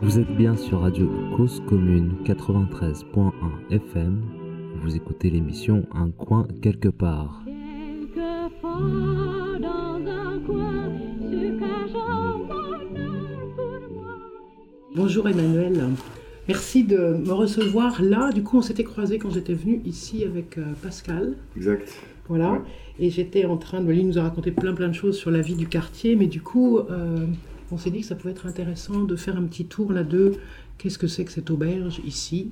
Vous êtes bien sur Radio Cause Commune 93.1 FM. Vous écoutez l'émission Un coin quelque part. Bonjour Emmanuel. Merci de me recevoir là. Du coup, on s'était croisés quand j'étais venue ici avec euh, Pascal. Exact. Voilà. Et j'étais en train de. Lui nous a raconté plein plein de choses sur la vie du quartier, mais du coup, euh, on s'est dit que ça pouvait être intéressant de faire un petit tour là de qu'est-ce que c'est que cette auberge ici,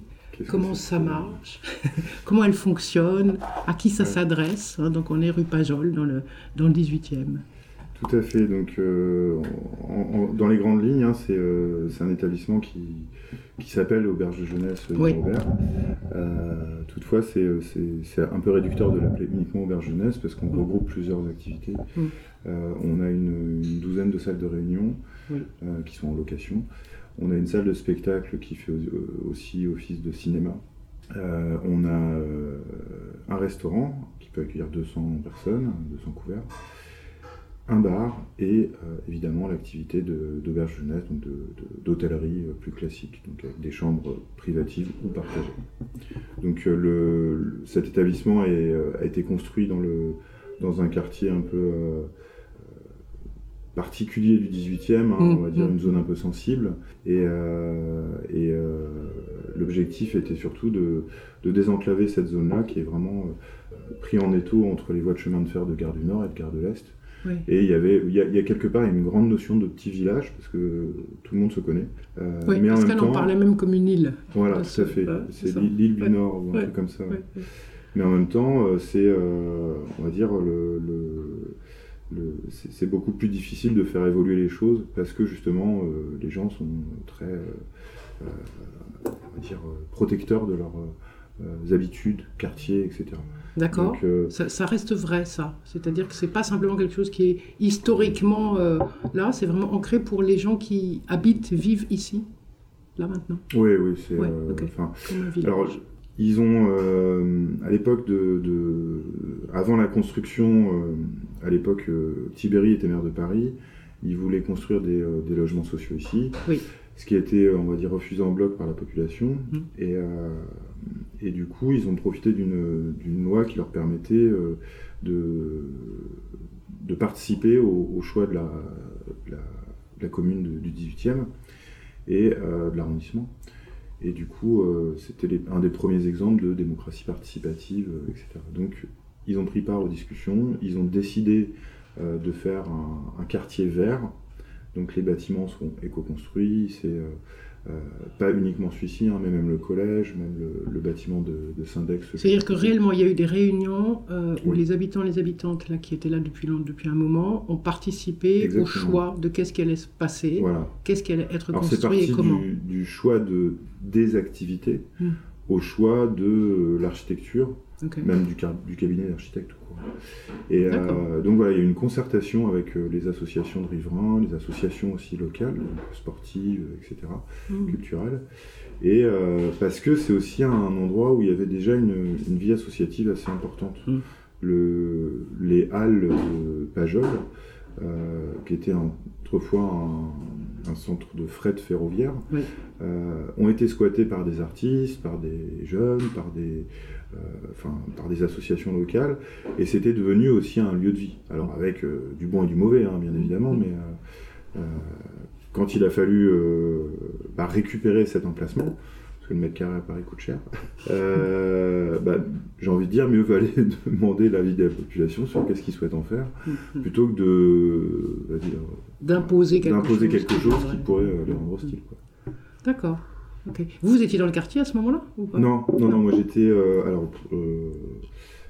comment ça marche, comment elle fonctionne, à qui ça s'adresse. Hein. donc on est rue Pajol dans le, dans le 18e. Tout à fait. Donc, euh, dans les grandes lignes, hein, euh, c'est un établissement qui, qui s'appelle Auberge de jeunesse Oui. Robert. Euh, toutefois, c'est un peu réducteur de l'appeler uniquement Auberge jeunesse parce qu'on regroupe plusieurs activités. Mm. On a une, une douzaine de salles de réunion Oui. qui sont en location. On a une salle de spectacle qui fait au- aussi office de cinéma. Euh, on a euh, un restaurant qui peut accueillir 200 personnes, 200 couverts un bar et euh, évidemment l'activité de- d'auberge jeunesse, donc de- de- d'hôtellerie euh, plus classique, donc avec des chambres privatives ou partagées. Donc euh, le, cet établissement est, a été construit dans, le, dans un quartier un peu euh, particulier du 18e, hein, on va dire mm. une zone un peu sensible. Et, euh, et l'objectif était surtout de, de désenclaver cette zone-là qui est vraiment pris en étau entre les voies de chemin de fer de Gare du Nord et de Gare de l'Est. Oui. Et il y avait, il y a, il y a quelque part une grande notion de petit village parce que tout le monde se connaît. Euh, Oui, mais même temps, en parlait même comme une île. voilà, tout à fait. c'est l'île du Ouais. Nord ou un Ouais. truc comme ça. Ouais. Mais en même temps, euh, c'est, euh, on va dire, le, le- le- c'est beaucoup plus difficile de faire évoluer les choses parce que justement, euh, les gens sont très, euh, euh, on va dire, protecteurs de leurs euh, habitudes, quartiers, etc. D'accord. Euh, Ça, ça reste vrai, ça. C'est-à-dire que c'est pas simplement quelque chose qui est historiquement euh, là, c'est vraiment ancré pour les gens qui habitent, vivent ici, là maintenant, oui, oui, c'est. Ouais, euh. Alors, ils ont, euh, à l'époque de, de- Avant la construction, euh, à l'époque, euh, Tibéri était maire de Paris, ils voulaient construire des, euh, des logements sociaux ici. Oui. Ce qui a été, on va dire, refusé en bloc par la population. Et, euh, et du coup, ils ont profité d'une loi qui leur permettait euh, de, de participer au, au choix de la, de la, de la commune du 18e et euh, de l'arrondissement. Et du coup, euh, c'était un des premiers exemples de démocratie participative, euh, etc. Donc, ils ont pris part aux discussions, ils ont décidé euh, de faire un, un quartier vert. Donc, les bâtiments seront éco-construits, c'est euh, euh, pas uniquement celui-ci, hein, mais même le collège, même le, le bâtiment de, de Syndex. C'est-à-dire que réellement, il y a eu des réunions euh, où Oui. les habitants et les habitantes là, qui étaient là depuis, long- depuis un moment ont participé au choix de qu'est-ce qui allait se passer, Voilà. qu'est-ce qui allait être Alors construit et comment. du, du choix de, des activités Hmm. au choix de l'architecture, même du, du cabinet d'architecte. Et euh, donc voilà, il y a eu une concertation avec euh, les associations de riverains, les associations aussi locales, donc sportives, etc., Mm. culturelles. Et euh, parce que c'est aussi un, endroit où il y avait déjà une, une vie associative assez importante. Mm. Le, les halles de Pajol, euh, qui était autrefois un, un centre de fret ferroviaire, Oui. euh, ont été squattés par des artistes, par des jeunes, par des, euh, enfin, par des associations locales, et c'était devenu aussi un lieu de vie. Alors avec du bon et du mauvais, hein, bien évidemment, mais euh, euh, quand il a fallu bah, récupérer cet emplacement, parce que le mètre carré à Paris coûte cher, euh, bah, j'ai envie de dire, mieux valait demander l'avis de la population sur qu'est-ce qu'ils souhaitent en faire, Mhm. plutôt que de dire, D'imposer quelque chose. quelque qui chose devrait- qui pourrait euh, les rendre hostiles. D'accord. Vous étiez dans le quartier à ce moment-là ou pas? Non, non, non, moi j'étais. euh, alors, euh,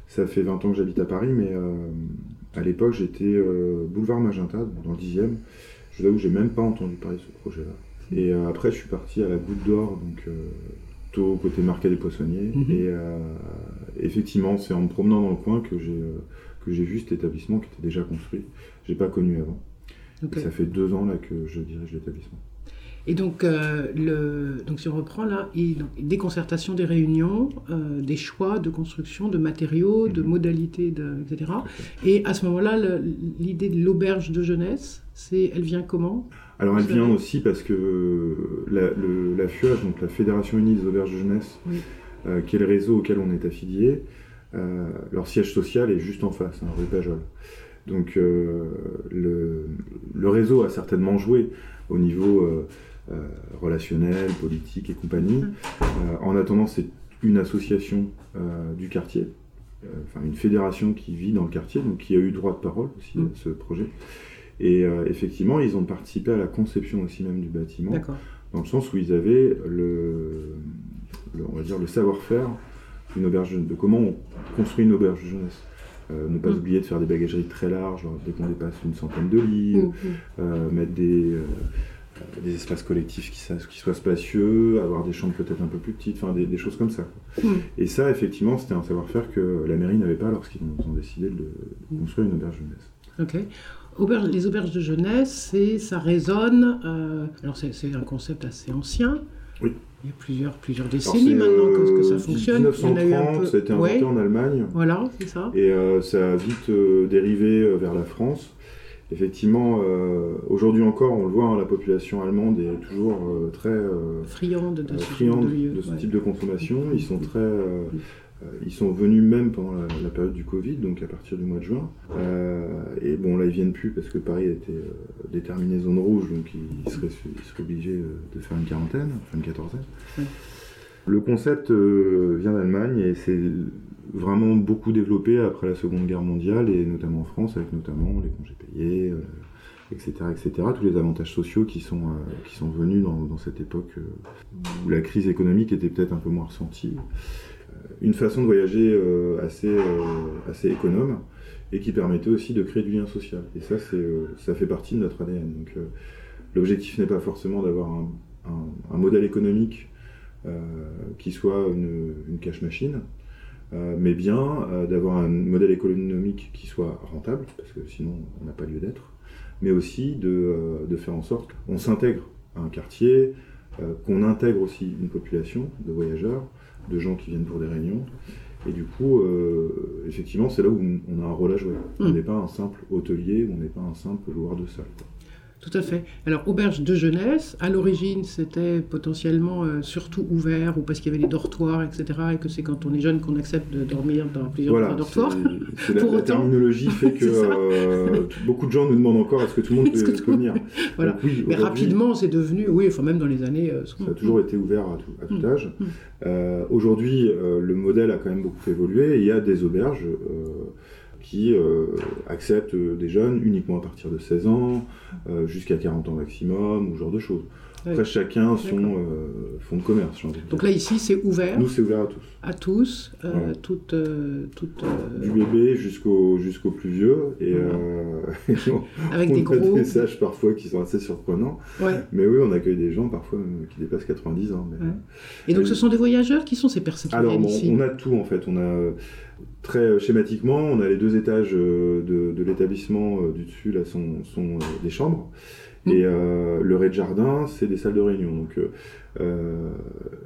ça fait 20 ans que j'habite à Paris, mais euh, à l'époque j'étais euh, boulevard Magenta, dans le 10e. Je vous avoue que j'ai même pas entendu parler de ce projet-là. Et euh, après, je suis parti à la Goutte d'Or, donc euh, plutôt côté Marquet des Poissonniers. Mhm. Et euh, effectivement, c'est en me promenant dans le coin que j'ai euh, que j'ai vu cet établissement qui était déjà construit. J'ai pas connu avant. Et ça fait deux ans là que je dirige l'établissement. Et donc, le, donc, si on reprend là, donc, des concertations, des réunions, des choix de construction, de matériaux, de Mhm. modalités, de, etc. Et à ce moment-là, l'idée de l'auberge de jeunesse c'est, elle vient comment? Alors elle vient aussi parce que la, le- la donc la Fédération Unie des Auberges de Jeunesse, Oui. euh, qui est le réseau auquel on est affilié, euh, leur siège social est juste en face, hein, rue Pajol. Donc euh, le, le réseau a certainement joué au niveau euh, euh, relationnel, politique et compagnie. Euh, en attendant, c'est une association euh, du quartier, euh, enfin une fédération qui vit dans le quartier, donc qui a eu droit de parole aussi Mm. à ce projet. Et euh, effectivement, ils ont participé à la conception aussi même du bâtiment, dans le sens où ils avaient le, le- on va dire le savoir-faire d'une auberge de comment on construit une auberge de jeunesse. Euh, ne pas Mm. oublier de faire des bagageries très larges, genre, dès qu'on dépasse une centaine de lits, Mm, mm. euh, mettre des, des espaces collectifs qui, qui soient spacieux, avoir des chambres peut-être un peu plus petites, enfin des, des choses comme ça. Et ça, effectivement, c'était un savoir-faire que la mairie n'avait pas lorsqu'ils ont, ont décidé de, de construire une auberge jeunesse. Ok. Auberge- les auberges de jeunesse, c'est, ça résonne. euh, alors c'est, un concept assez ancien. Oui. Il y a plusieurs, plusieurs décennies maintenant que, que ça euh, fonctionne? Il y en a eu un 1930, peu- ça a été inventé Ouais, en Allemagne. Voilà, c'est ça. Et euh, ça a vite dérivé vers la France. Effectivement, aujourd'hui encore, on le voit, hein, la population allemande est toujours très Friande de, friande de ce ouais. type de consommation. Ils sont très, ils sont venus même pendant la, la période du Covid, donc à partir du mois de juin. Euh, et bon, là, ils viennent plus parce que Paris a été euh, déterminé zone rouge, donc ils seraient, obligés euh, de faire une quarantaine, enfin une quatorzaine. Ouais. Le concept euh, vient d'Allemagne et c'est vraiment beaucoup développé après la Seconde Guerre mondiale et notamment en France, avec notamment les congés payés, euh, etc., etc. Tous les avantages sociaux qui sont, euh, qui sont venus dans, dans cette époque euh, où la crise économique était peut-être un peu moins ressentie. Une façon de voyager euh, assez, euh, assez économe et qui permettait aussi de créer du lien social. Et ça, euh, ça fait partie de notre ADN. Donc, l'objectif n'est pas forcément d'avoir un, un- modèle économique qui soit une, une cash machine, mais bien d'avoir un modèle économique qui soit rentable, parce que sinon on n'a pas lieu d'être, mais aussi de, de faire en sorte qu'on s'intègre à un quartier, qu'on intègre aussi une population de voyageurs, de gens qui viennent pour des réunions. Et du coup, euh, effectivement, c'est là où on a un rôle à jouer. On Mm. n'est pas un simple hôtelier, on n'est pas un simple loueur de salle. Tout à fait. Alors, auberge de jeunesse, à l'origine, c'était potentiellement euh, surtout ouvert, ou parce qu'il y avait des dortoirs, etc., et que c'est quand on est jeune qu'on accepte de dormir dans plusieurs Voilà, dortoirs. c'est- la, la terminologie fait que euh, beaucoup de gens nous demandent encore est-ce que tout le monde peut, peut venir. Voilà. Donc oui, Mais rapidement, c'est devenu, oui, enfin même dans les années... euh, Ça a toujours été ouvert à tout, à tout Mm. âge. Mm. Aujourd'hui, le modèle a quand même beaucoup évolué. Il y a des auberges qui euh, acceptent des jeunes uniquement à partir de 16 ans, euh, jusqu'à 40 ans maximum, ou ce genre de choses. Après, chacun son euh, fond de commerce, Donc là, ici, c'est ouvert Nous, c'est ouvert à tous. à tous, euh, Voilà. toutes... euh, toutes, euh, Du bébé jusqu'au jusqu'au plus vieux. Et, Voilà. euh, et on- avec on des a gros... des messages parfois qui sont assez surprenants. Ouais. Mais oui, on accueille des gens parfois qui dépassent 90 ans. mais- Ouais. Et donc, ce sont des voyageurs? Qui sont ces personnes qui Alors, viennent bon, ici? on a tout en fait. On a euh, très euh, schématiquement, on a les deux étages euh, de, de l'établissement euh, du dessus là sont, sont euh, des chambres Mm. et euh, le rez-de-jardin c'est des salles de réunion. Donc euh, euh,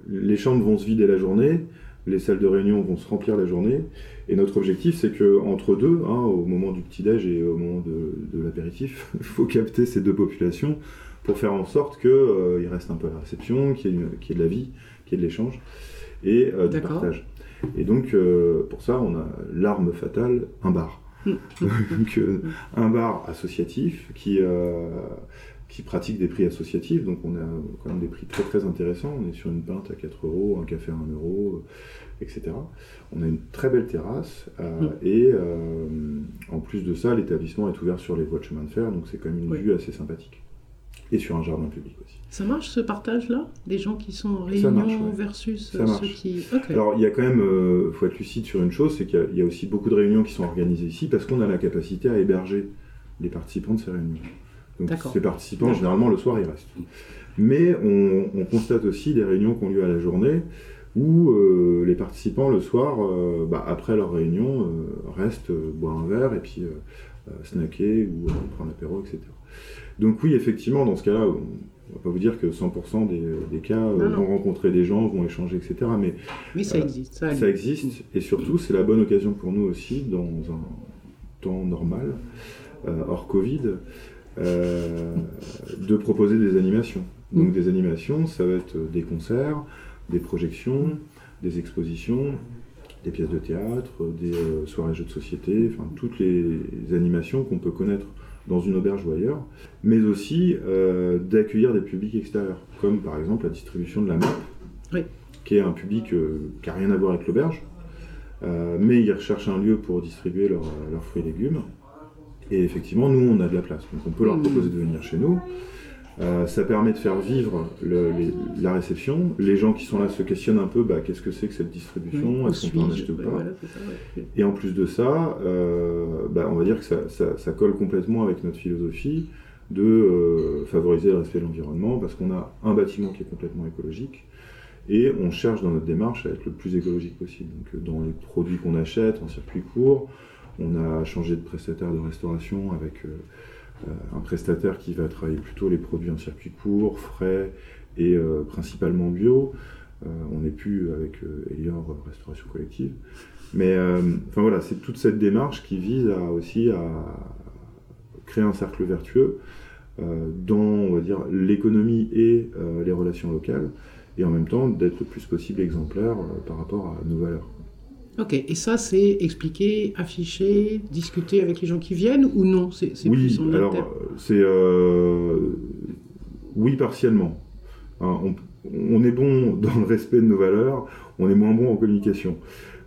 les chambres vont se vider la journée, les salles de réunion vont se remplir la journée et notre objectif c'est que entre deux, hein, au moment du petit déj et au moment de, de l'apéritif, il faut capter ces deux populations pour faire en sorte qu'il reste un peu à la réception, qu'il y, y ait de la vie, qu'il y ait de l'échange et euh, du partage. Et donc, euh, pour ça, on a l'arme fatale, un bar. Mm. donc, euh, un bar associatif qui, euh, qui pratique des prix associatifs. Donc, on a quand même des prix très très intéressants. On est sur une pinte à 4 euros, un café à 1 euro, etc. On a une très belle terrasse. Mm. Et en plus de ça, l'établissement est ouvert sur les voies de chemin de fer. Donc, c'est quand même une Oui. vue assez sympathique. Et sur un jardin public aussi. Ça marche ce partage-là? Des gens qui sont en réunion marche, ouais. versus euh, ceux qui. Alors, il y a quand même, il faut être lucide sur une chose, c'est qu'il y a- il y, a aussi beaucoup de réunions qui sont organisées ici parce qu'on a la capacité à héberger les participants de ces réunions. Donc, ces participants, généralement, le soir, ils restent. Mais on, on constate aussi des réunions qui ont lieu à la journée où euh, les participants, le soir, euh, bah, après leur réunion, euh, restent euh, boire un verre et puis euh, euh, snacker ou euh, prendre l'apéro, etc. Donc oui, effectivement, dans ce cas-là, on ne va pas vous dire que 100% des, des cas euh, vont rencontrer des gens, vont échanger, etc. Mais ça euh, existe. Ça, existe, et surtout, c'est la bonne occasion pour nous aussi, dans un temps normal, euh, hors Covid, de proposer des animations. Donc mm. des animations, ça va être des concerts, des projections, des expositions, des pièces de théâtre, des soirées jeux de société, enfin toutes les animations qu'on peut connaître dans une auberge ou ailleurs, mais aussi d'accueillir des publics extérieurs, comme par exemple la distribution de la MAP, qui est un public qui n'a rien à voir avec l'auberge, euh, mais ils recherchent un lieu pour distribuer leurs fruits et légumes. Et effectivement, nous, on a de la place. Donc on peut leur mmh. proposer de venir chez nous. Euh, ça permet de faire vivre la réception. Les gens qui sont là se questionnent un peu, bah, qu'est-ce que c'est que cette distribution? Est-ce qu'on peut en acheter ou pas? Et en plus de ça, euh, bah, on va dire que ça, ça, colle complètement avec notre philosophie de favoriser le respect de l'environnement, parce qu'on a un bâtiment qui est complètement écologique, et on cherche dans notre démarche à être le plus écologique possible. Donc, euh, dans les produits qu'on achète en circuit court, on a changé de prestataire de restauration avec euh, euh, un prestataire qui va travailler plutôt les produits en circuit court, frais et principalement bio. on n'est plus avec Elior Restauration Collective. Mais voilà, c'est toute cette démarche qui vise aussi à créer un cercle vertueux dans dire l'économie et les relations locales et en même temps d'être le plus possible exemplaire euh, par rapport à nos valeurs. Ok, et ça c'est expliqué, affiché, discuté avec les gens qui viennent ou non? C'est, Oui, alors c'est euh, oui partiellement. Hein, on, est bon dans le respect de nos valeurs, on est moins bon en communication.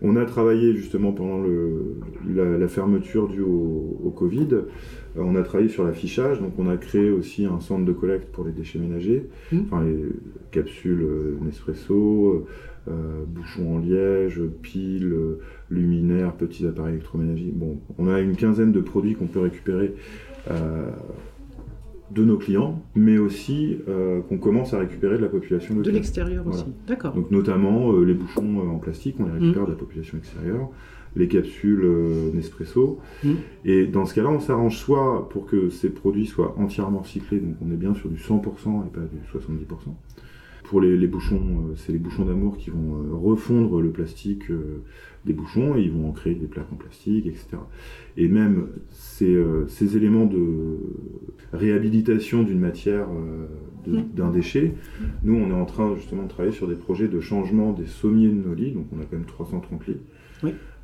On a travaillé justement pendant le, la, fermeture due au, Covid, euh, on a travaillé sur l'affichage, donc on a créé aussi un centre de collecte pour les déchets ménagers, mmh. enfin les capsules euh, Nespresso, euh, bouchons en liège, piles, luminaires, petits appareils électroménagers. Bon, on a une quinzaine de produits qu'on peut récupérer de nos clients, mais aussi euh, qu'on commence à récupérer de la population De l'extérieur aussi, d'accord. Donc notamment euh, les bouchons euh, en plastique, on les récupère mm. de la population extérieure, les capsules Nespresso. Mm. Et dans ce cas-là, on s'arrange soit pour que ces produits soient entièrement recyclés, donc on est bien sur du 100% et pas du 70%. Pour les, les bouchons, c'est les bouchons d'amour qui vont refondre le plastique des bouchons et ils vont en créer des plaques en plastique, etc. Et même ces, euh, ces éléments de réhabilitation d'une matière, euh, d'un déchet, nous on est en train justement de travailler sur des projets de changement des sommiers de nos lits, donc on a quand même 330 lits.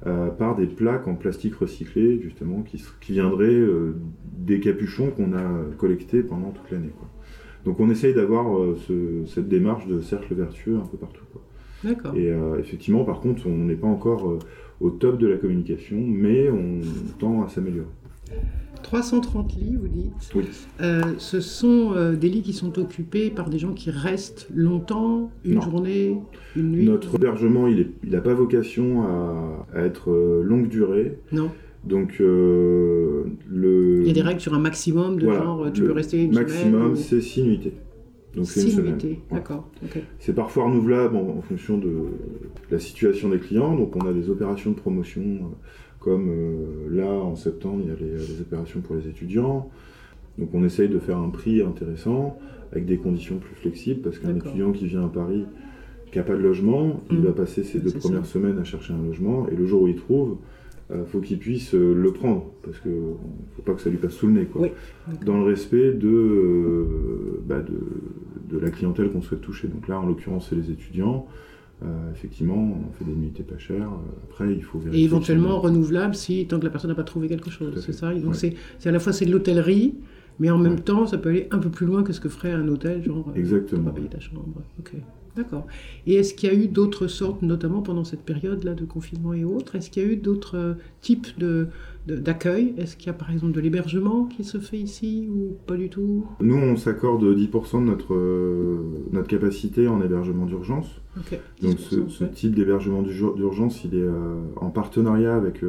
Euh, par des plaques en plastique recyclé, justement, qui, qui viendraient des capuchons qu'on a collectés pendant toute l'année. Donc on essaye d'avoir cette démarche de cercle vertueux un peu partout. Quoi. Et euh, effectivement, par contre, on n'est pas encore euh, au top de la communication, mais on tend à s'améliorer. 330 lits, vous dites Oui. Euh, ce sont des lits qui sont occupés par des gens qui restent longtemps, une journée, une nuit? Notre hébergement, il n'a pas vocation à, être longue durée. Non. Donc, le... Il y a des règles sur un maximum de genre, tu peux rester une maximum, c'est 6 nuitées. Donc c'est une semaine. D'accord. C'est parfois renouvelable en, fonction de la situation des clients. Donc on a des opérations de promotion, euh, comme euh, là en septembre, il y a les, opérations pour les étudiants. Donc on essaye de faire un prix intéressant avec des conditions plus flexibles parce qu'un étudiant qui vient à Paris qui n'a pas de logement, il mmh. va passer ses deux premières semaines à chercher un logement et le jour où il trouve, euh, faut qu'il puisse euh, le prendre, parce que faut pas que ça lui passe sous le nez, quoi. dans le respect de, euh, bah de, de, la clientèle qu'on souhaite toucher. Donc là, en l'occurrence, c'est les étudiants. effectivement, on fait des nuitées pas chères. Après, il faut vérifier. Et éventuellement renouvelable si tant que la personne n'a pas trouvé quelque chose, c'est ça? Donc c'est à la fois c'est de l'hôtellerie, mais en même temps, ça peut aller un peu plus loin que ce que ferait un hôtel, genre. Exactement. payer ta chambre. Ok. D'accord. Et est-ce qu'il y a eu d'autres sortes, notamment pendant cette période-là de confinement et autres, est-ce qu'il y a eu d'autres euh, types de, d'accueil? Est-ce qu'il y a par exemple de l'hébergement qui se fait ici ou pas du tout? Nous, on s'accorde 10% de notre, euh, notre capacité en hébergement d'urgence. Donc ce, type d'hébergement d'urgence, il est euh, en partenariat avec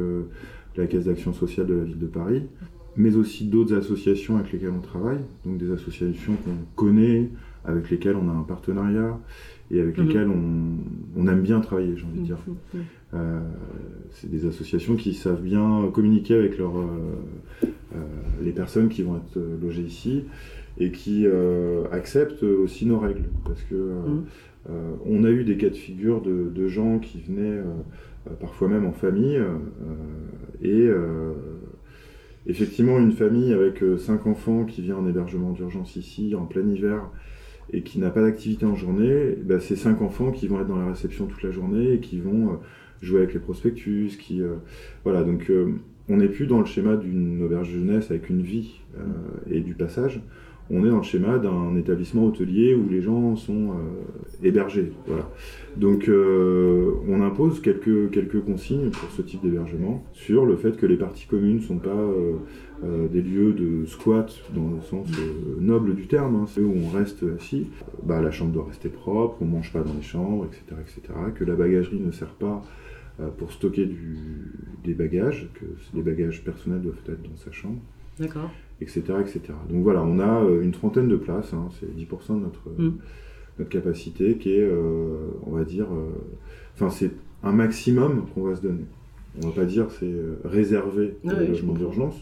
la Caisse d'action sociale de la ville de Paris, mais aussi d'autres associations avec lesquelles on travaille, donc des associations qu'on connaît, avec lesquelles on a un partenariat et avec mhm. lesquels on, aime bien travailler, j'ai envie de dire. Mhm, mhm. Euh, c'est des associations qui savent bien communiquer avec leur, euh, euh, les personnes qui vont être logées ici et qui acceptent aussi nos règles. Parce que on a eu des cas de figure de, gens qui venaient parfois même en famille et effectivement, une famille avec cinq enfants qui vient en hébergement d'urgence ici, en plein hiver, et qui n'a pas d'activité en journée, bah, c'est cinq enfants qui vont être dans la réception toute la journée et qui vont euh, jouer avec les prospectus. Qui, euh, voilà, donc euh, on n'est plus dans le schéma d'une auberge jeunesse avec une vie et du passage. On est dans le schéma d'un établissement hôtelier où les gens sont euh, hébergés. Donc euh, on impose quelques, quelques consignes pour ce type d'hébergement sur le fait que les parties communes ne sont pas euh, des lieux de squat dans le sens noble du terme, hein, où on reste assis. Bah, la chambre doit rester propre, on ne mange pas dans les chambres, etc., etc. Que la bagagerie ne sert pas pour stocker des bagages, que les bagages personnels doivent être dans sa chambre D'accord. Etc., etc. Donc voilà, on a euh, une trentaine de places, hein, c'est 10% de notre, Mm. notre capacité qui est, euh, on va dire, euh, enfin c'est un maximum qu'on va se donner. On va pas dire c'est euh, réservé pour Ah les oui, je logements d'urgence,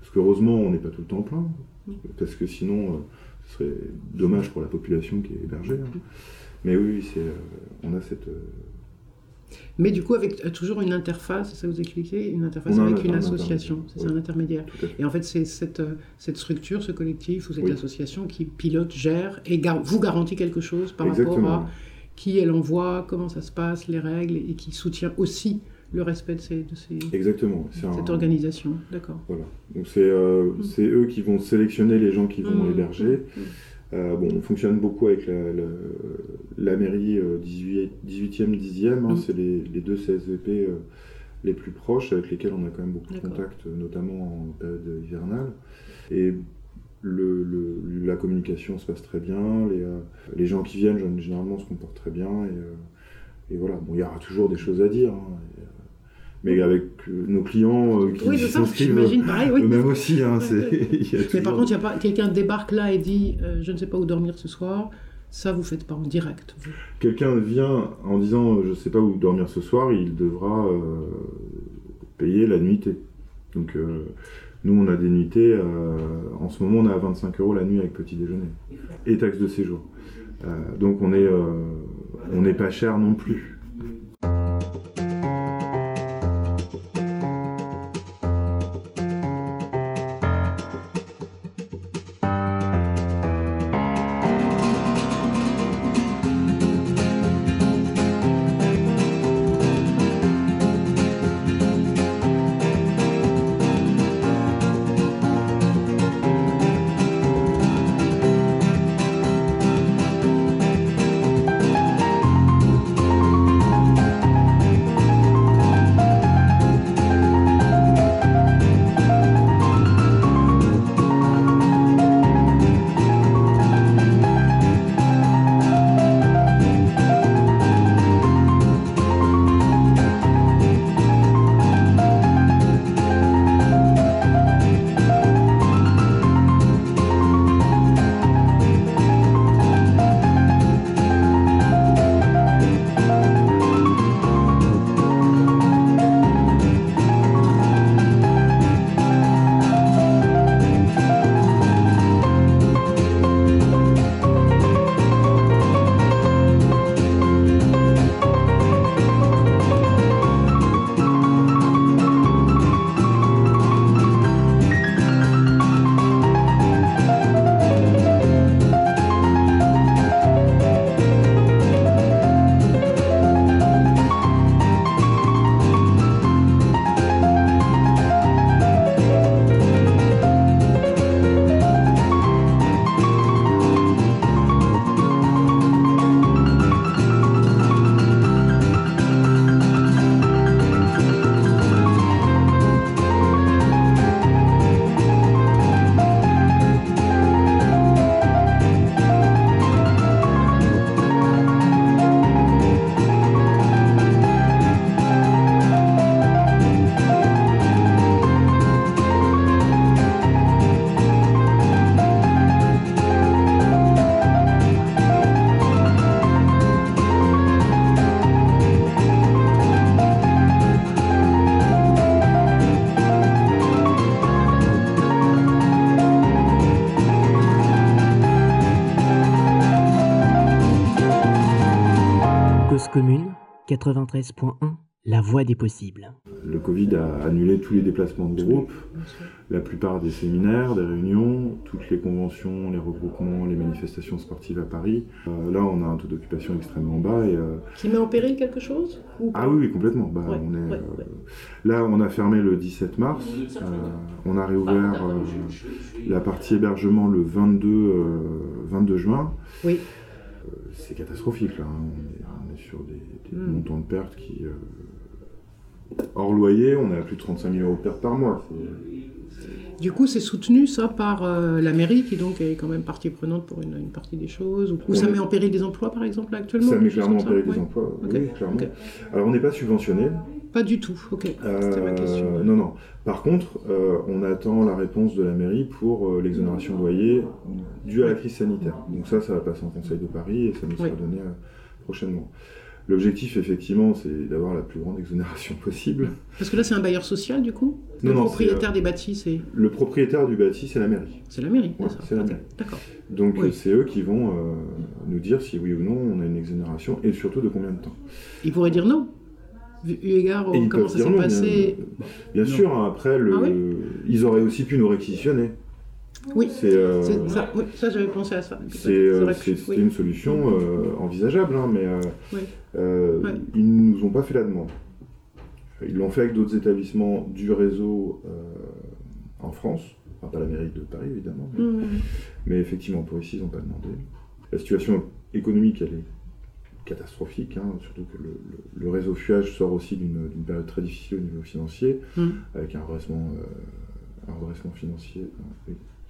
parce qu'heureusement on n'est pas tout le temps plein, parce que sinon euh, ce serait dommage pour la population qui est hébergée. hein. Mais oui, c'est, euh, on a cette... Mais du coup, avec euh, toujours une interface, ça vous expliquez Une interface avec une un association, c'est oui. un intermédiaire. Et en fait, c'est cette, euh, cette structure, ce collectif ou cette Oui. association qui pilote, gère et gar- vous garantit quelque chose par rapport à qui elle envoie, comment ça se passe, les règles, et qui soutient aussi le respect de, ces, de ces- Exactement. Cette un- organisation. D'accord. Voilà. Donc c'est euh, Mm. c'est eux qui vont sélectionner les gens qui vont Mm, héberger. mm, mm. Euh, bon, on fonctionne beaucoup avec la, la, la mairie euh, 18, 18e, 10e. hein, Mm. C'est les, les deux CSVP euh, les plus proches avec lesquels on a quand même beaucoup de contacts, euh, notamment en période hivernale. Et le, le- la communication se passe très bien. Les, euh, les gens qui viennent gén- généralement se comportent très bien. Et, et voilà, bon, il y aura toujours des choses à dire. hein, et, mais avec euh, nos clients euh, qui Oui, pareil, oui. eux-mêmes aussi. Hein, y a Mais par contre, il y a pas quelqu'un débarque là et dit euh, je ne sais pas où dormir ce soir. Ça, vous faites pas en direct. quelqu'un vient en disant je sais pas où dormir ce soir, il devra euh, payer la nuitée. Donc euh, nous on a des nuitées, en ce moment on est à 25 euros la nuit avec petit déjeuner et taxe de séjour. Donc on est on n'est pas cher non plus. 93.1 la voie des possibles. Le Covid a annulé tous les déplacements de groupe, la plupart des séminaires, des réunions, toutes les conventions, les regroupements, les manifestations sportives à Paris. Euh, là, on a un taux d'occupation extrêmement bas. Et, euh, Qui met en péril quelque chose ou Ah oui, oui, complètement. Bah, Ouais, on est, ouais, euh. Là, on a fermé le 17 mars. Euh, on a réouvert euh, la partie hébergement le 22, euh, 22 juin. Oui. C'est catastrophique là. hein. On, est, on est sur des, des Mm. montants de pertes qui. euh, Hors loyer, on est à plus de 35 000 euros de pertes par mois. Du coup, c'est soutenu ça par euh, la mairie qui donc est quand même partie prenante pour une, une partie des choses. Ou, ou ça est- met en péril des emplois par exemple là, actuellement Ça met clairement en péril des Ouais. emplois. Oui, clairement. Alors, on n'est pas subventionné. Pas du tout. Ok. C'était ma Euh, question. non, non. Par contre, euh, on attend la réponse de la mairie pour l'exonération de loyer due à la crise sanitaire. Donc ça, ça va passer en Conseil de Paris et ça nous sera Oui. donné prochainement. L'objectif, effectivement, c'est d'avoir la plus grande exonération possible. Parce que là, c'est un bailleur social du coup. Non, Le non, propriétaire des bâtis, c'est Le propriétaire du bâti, c'est la mairie. c'est la mairie. Ouais, c'est la mairie. D'accord. Donc Oui. euh, c'est eux qui vont euh, nous dire si oui ou non on a une exonération et surtout de combien de temps. Il pourrait dire non. Vu eu égard au ils comment ça s'est passé. Bien, sûr, après, le, Ah oui ils auraient aussi pu nous réquisitionner. Oui. C'est euh, ça, oui, ça j'avais pensé à ça. c'est, euh, oui. une solution euh, envisageable, hein, mais Oui. ils ne nous ont pas fait la demande. Ils l'ont fait avec d'autres établissements du réseau en France, enfin pas la mairie de Paris évidemment, mais, Mmh. mais effectivement pour ici ils n'ont pas demandé. La situation économique elle est catastrophique, hein, surtout que le, le- le réseau Fuage sort aussi d'une, période très difficile au niveau financier, Mmh. avec un redressement, un redressement financier,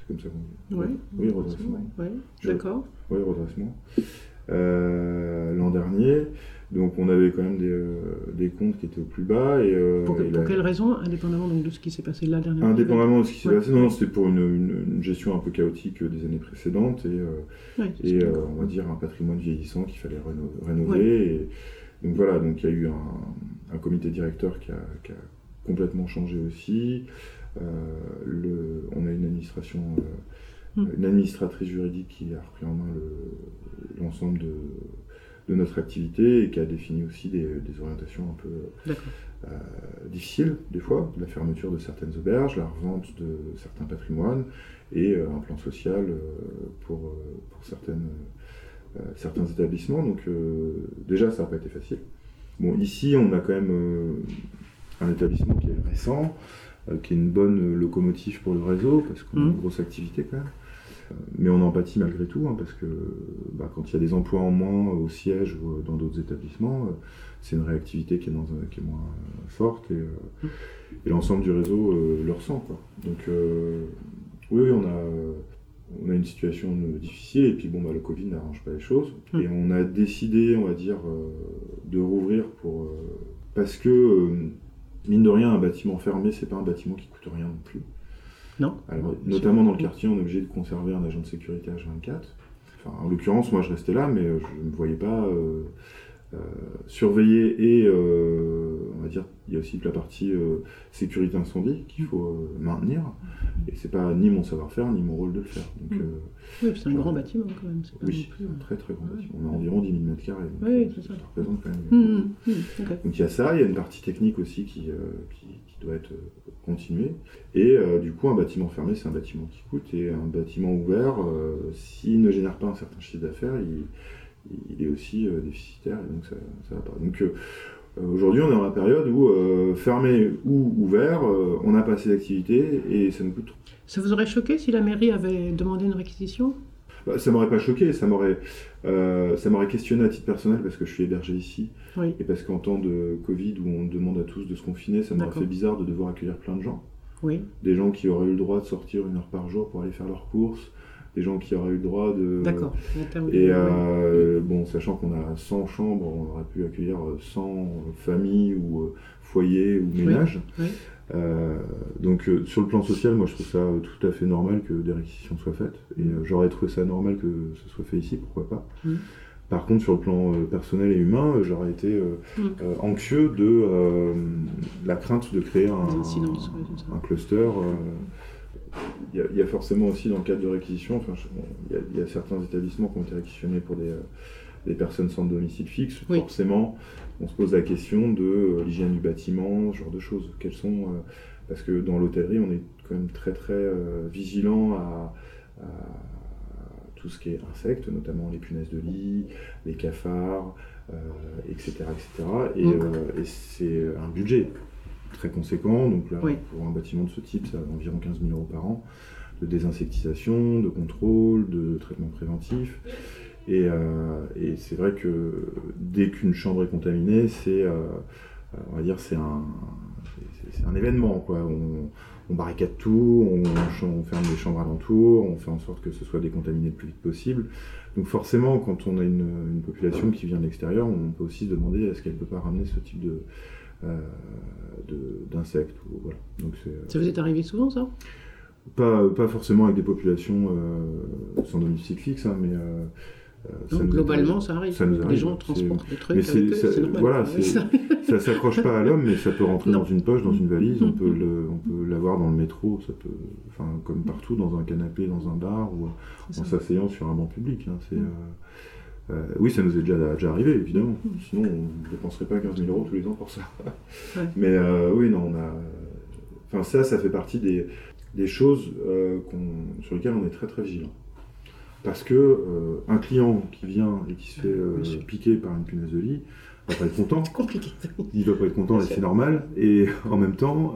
c'est comme ça qu'on dit. Ouais. Oui, redressement. Ouais, D'accord. Oui, redressement. Euh, l'an dernier, donc on avait quand même des, euh, des comptes qui étaient au plus bas. Et, euh, Pour, que- et pour la- quelle raison Indépendamment donc, de ce qui s'est passé là dernièrement. Indépendamment de ce qui s'est Ouais. passé, non, non, c'était pour une, une- une gestion un peu chaotique des années précédentes et, Ouais, et on va dire un patrimoine vieillissant qu'il fallait réno- rénover. Et, donc voilà, donc il y a eu un, un comité directeur qui a, qui a complètement changé aussi. Euh, le, on a une administration, euh, Mm. une administratrice juridique qui a repris en main le- l'ensemble de, de notre activité et qui a défini aussi des, des orientations un peu euh, difficiles, des fois, la fermeture de certaines auberges, la revente de certains patrimoines et euh, un plan social euh, pour, pour certaines, certains établissements. Donc déjà, ça n'a pas été facile. Bon, ici, on a quand même un établissement qui est récent, qui est une bonne locomotive pour le réseau, parce qu'on a une grosse activité quand même. Euh, Mais on en pâtit malgré tout, hein, parce que bah, quand il y a des emplois en moins au siège ou euh, dans d'autres établissements, euh, c'est une réactivité qui est, qui moins euh, forte et, euh, et l'ensemble du réseau euh, le ressent. Quoi. Donc euh, oui, oui, on a, on a une situation euh, difficile et puis bon, bah, le Covid n'arrange pas les choses. Mm. Et on a décidé, on va dire, euh, de rouvrir pour, euh, parce que, euh, mine de rien, un bâtiment fermé, c'est pas un bâtiment qui coûte rien non plus. Non. Alors, notamment dans le quartier, on est obligé de conserver un agent de sécurité H24. Enfin, en l'occurrence, moi, je restais là, mais euh, je ne me voyais pas euh, surveiller et, euh, on va dire, il y a aussi toute la partie euh, sécurité incendie qu'il faut euh, maintenir. Et c'est pas ni mon savoir-faire, ni mon rôle de le faire. Donc, Mm. euh, Oui, c'est un grand bâtiment quand même. c'est pas oui, non plus, c'est un euh, très très grand Ouais. bâtiment. On a environ 10 000 mètres carrés. donc, Oui, euh, c'est ça. représente quand même. Ok. Donc il y a ça, il y a une partie technique aussi qui, euh, qui, qui doit être euh, continuée. Et euh, du coup, un bâtiment fermé, c'est un bâtiment qui coûte. Et un bâtiment ouvert, euh, s'il ne génère pas un certain chiffre d'affaires, il, il est aussi euh, déficitaire et donc ça ne va pas. Donc euh, euh, aujourd'hui, on est dans la période où fermé ou ouvert, on n'a pas assez d'activité et ça nous coûte trop. Ça vous aurait choqué si la mairie avait demandé une réquisition? Bah, ça m'aurait pas choqué, ça m'aurait, euh, ça m'aurait questionné à titre personnel parce que je suis hébergé ici Oui. et parce qu'en temps de Covid où on demande à tous de se confiner, ça m'aurait fait bizarre de devoir accueillir plein de gens. Oui. Des gens qui auraient eu le droit de sortir une heure par jour pour aller faire leurs courses, des gens qui auraient eu le droit de. D'accord. Et euh, bon, sachant qu'on a 100 chambres, on aurait pu accueillir 100 familles ou euh, foyers ou ménages. oui. Euh, donc euh, sur le plan social, moi je trouve ça euh, tout à fait normal que des réquisitions soient faites. Et euh, j'aurais trouvé ça normal que ce soit fait ici, pourquoi pas. Mm. Par contre, sur le plan euh, personnel et humain, euh, j'aurais été euh, Mm. euh, anxieux de euh, la crainte de créer un, ouais, un cluster. Il y, a- il y a forcément aussi dans le cadre de réquisition, enfin, il y, a- il y a certains établissements qui ont été réquisitionnés pour des, euh, des personnes sans domicile fixe, Oui. forcément, on se pose la question de euh, l'hygiène du bâtiment, ce genre de choses. Quelles sont, euh, parce que dans l'hôtellerie, on est quand même très très vigilant à, à tout ce qui est insectes, notamment les punaises de lit, les cafards, euh, etc., etc. Et, euh, et c'est un budget très conséquent. Donc là, Oui. pour un bâtiment de ce type, ça environ 15 000 euros par an de désinsectisation, de contrôle, de traitement préventif. Et, euh, et c'est vrai que dès qu'une chambre est contaminée, c'est, euh, on va dire, c'est un, un événement. Quoi. On, on barricade tout, on, on ferme les chambres alentours, on fait en sorte que ce soit décontaminé le plus vite possible. Donc forcément, quand on a une, une population qui vient de l'extérieur, on peut aussi se demander est-ce qu'elle ne peut pas ramener ce type de- d'insectes. voilà. Donc c'est, Ça vous est arrivé souvent, ça? Pas, pas forcément avec des populations euh, sans domicile fixe, hein, mais euh, euh, ça Donc, globalement, ça arrive. ça nous Les arrive, gens c'est- transportent des trucs mais avec eux, c'est- ça- normal. voilà, ça- Ça s'accroche pas à l'homme, mais ça peut rentrer Non. dans une poche, dans une valise. On peut le, on peut l'avoir dans le métro, ça peut, enfin comme partout, dans un canapé, dans un bar ou en s'asseyant sur un banc public. hein, c'est, euh, euh, oui, ça nous est déjà, déjà arrivé, évidemment. Sinon, on ne dépenserait pas 15 000 euros tous les ans pour ça. Ouais. Mais euh, oui, non, on a. Enfin, ça, ça fait partie des, des choses euh, sur lesquelles on est très très vigilant. Parce que un client qui vient et qui se fait piquer par une punaise de lit va pas être content. C'est compliqué. Il doit pas être content c'est normal. Et en même temps,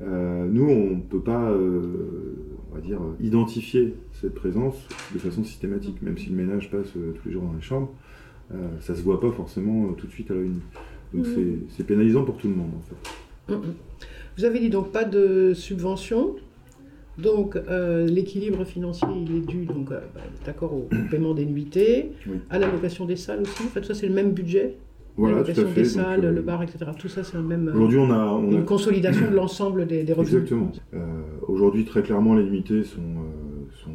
nous, on ne peut pas, euh, on va dire, identifier cette présence de façon systématique. Même si le ménage passe euh, tous les jours dans les chambres, euh, ça se voit pas forcément euh, tout de suite à l'œil nu. Donc Mhm. c'est- pénalisant pour tout le monde en fait. Mhm. Vous avez dit donc pas de subvention. Donc euh, l'équilibre financier il est dû donc euh, bah, d'accord au, au paiement des nuitées, Oui. à la location des salles aussi. En fait ça c'est le même budget. Voilà, la tout à location fait. des salles, euh, le bar, etc. Tout ça c'est un même. euh, Aujourd'hui, on a, on a une consolidation de l'ensemble des, des revenus. Exactement. Euh, Aujourd'hui, très clairement, les nuitées sont, euh, sont,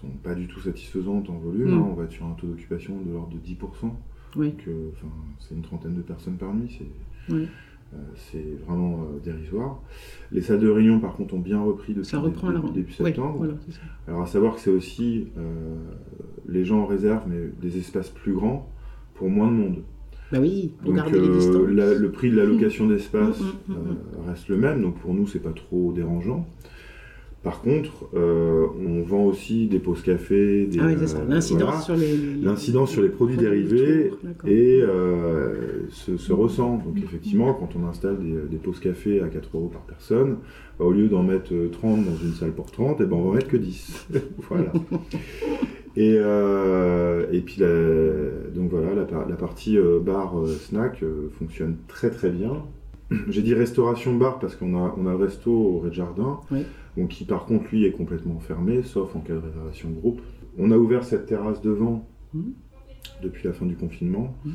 sont pas du tout satisfaisantes en volume. Mm. hein. On va être sur un taux d'occupation de l'ordre de 10%. Oui. Donc, euh, enfin, c'est une trentaine de personnes par nuit. C'est Oui. euh, vraiment euh, dérisoire. Les salles de réunion, par contre, ont bien repris depuis, Ça reprend début, début Oui, septembre. voilà, c'est ça. Alors, à savoir que c'est aussi, euh, les gens réservent mais des espaces plus grands pour moins de monde. Bah oui, Donc garder les euh, distances. la- le prix de la location d'espace Mm, mm, mm, euh, reste le même, donc pour nous c'est pas trop dérangeant. Par contre, euh, on vend aussi des pauses café, des, Ah oui, c'est ça. euh, L'incidence voilà. sur les. L'incidence sur les produits produits dérivés et euh, se, se ressent. Donc effectivement, quand on installe des, des pauses café à 4 euros par personne, bah, au lieu d'en mettre euh, 30 dans une salle pour 30, et ben on va en mettre que 10. voilà. Et, euh, et puis la, donc voilà, la, par- la partie euh, bar euh, snack fonctionne très très bien. J'ai dit restauration bar parce qu'on a, on a le resto au rez-de-jardin, Oui. qui par contre lui est complètement fermé, sauf en cas de réservation de groupe. On a ouvert cette terrasse devant Mhm. depuis la fin du confinement, Mhm.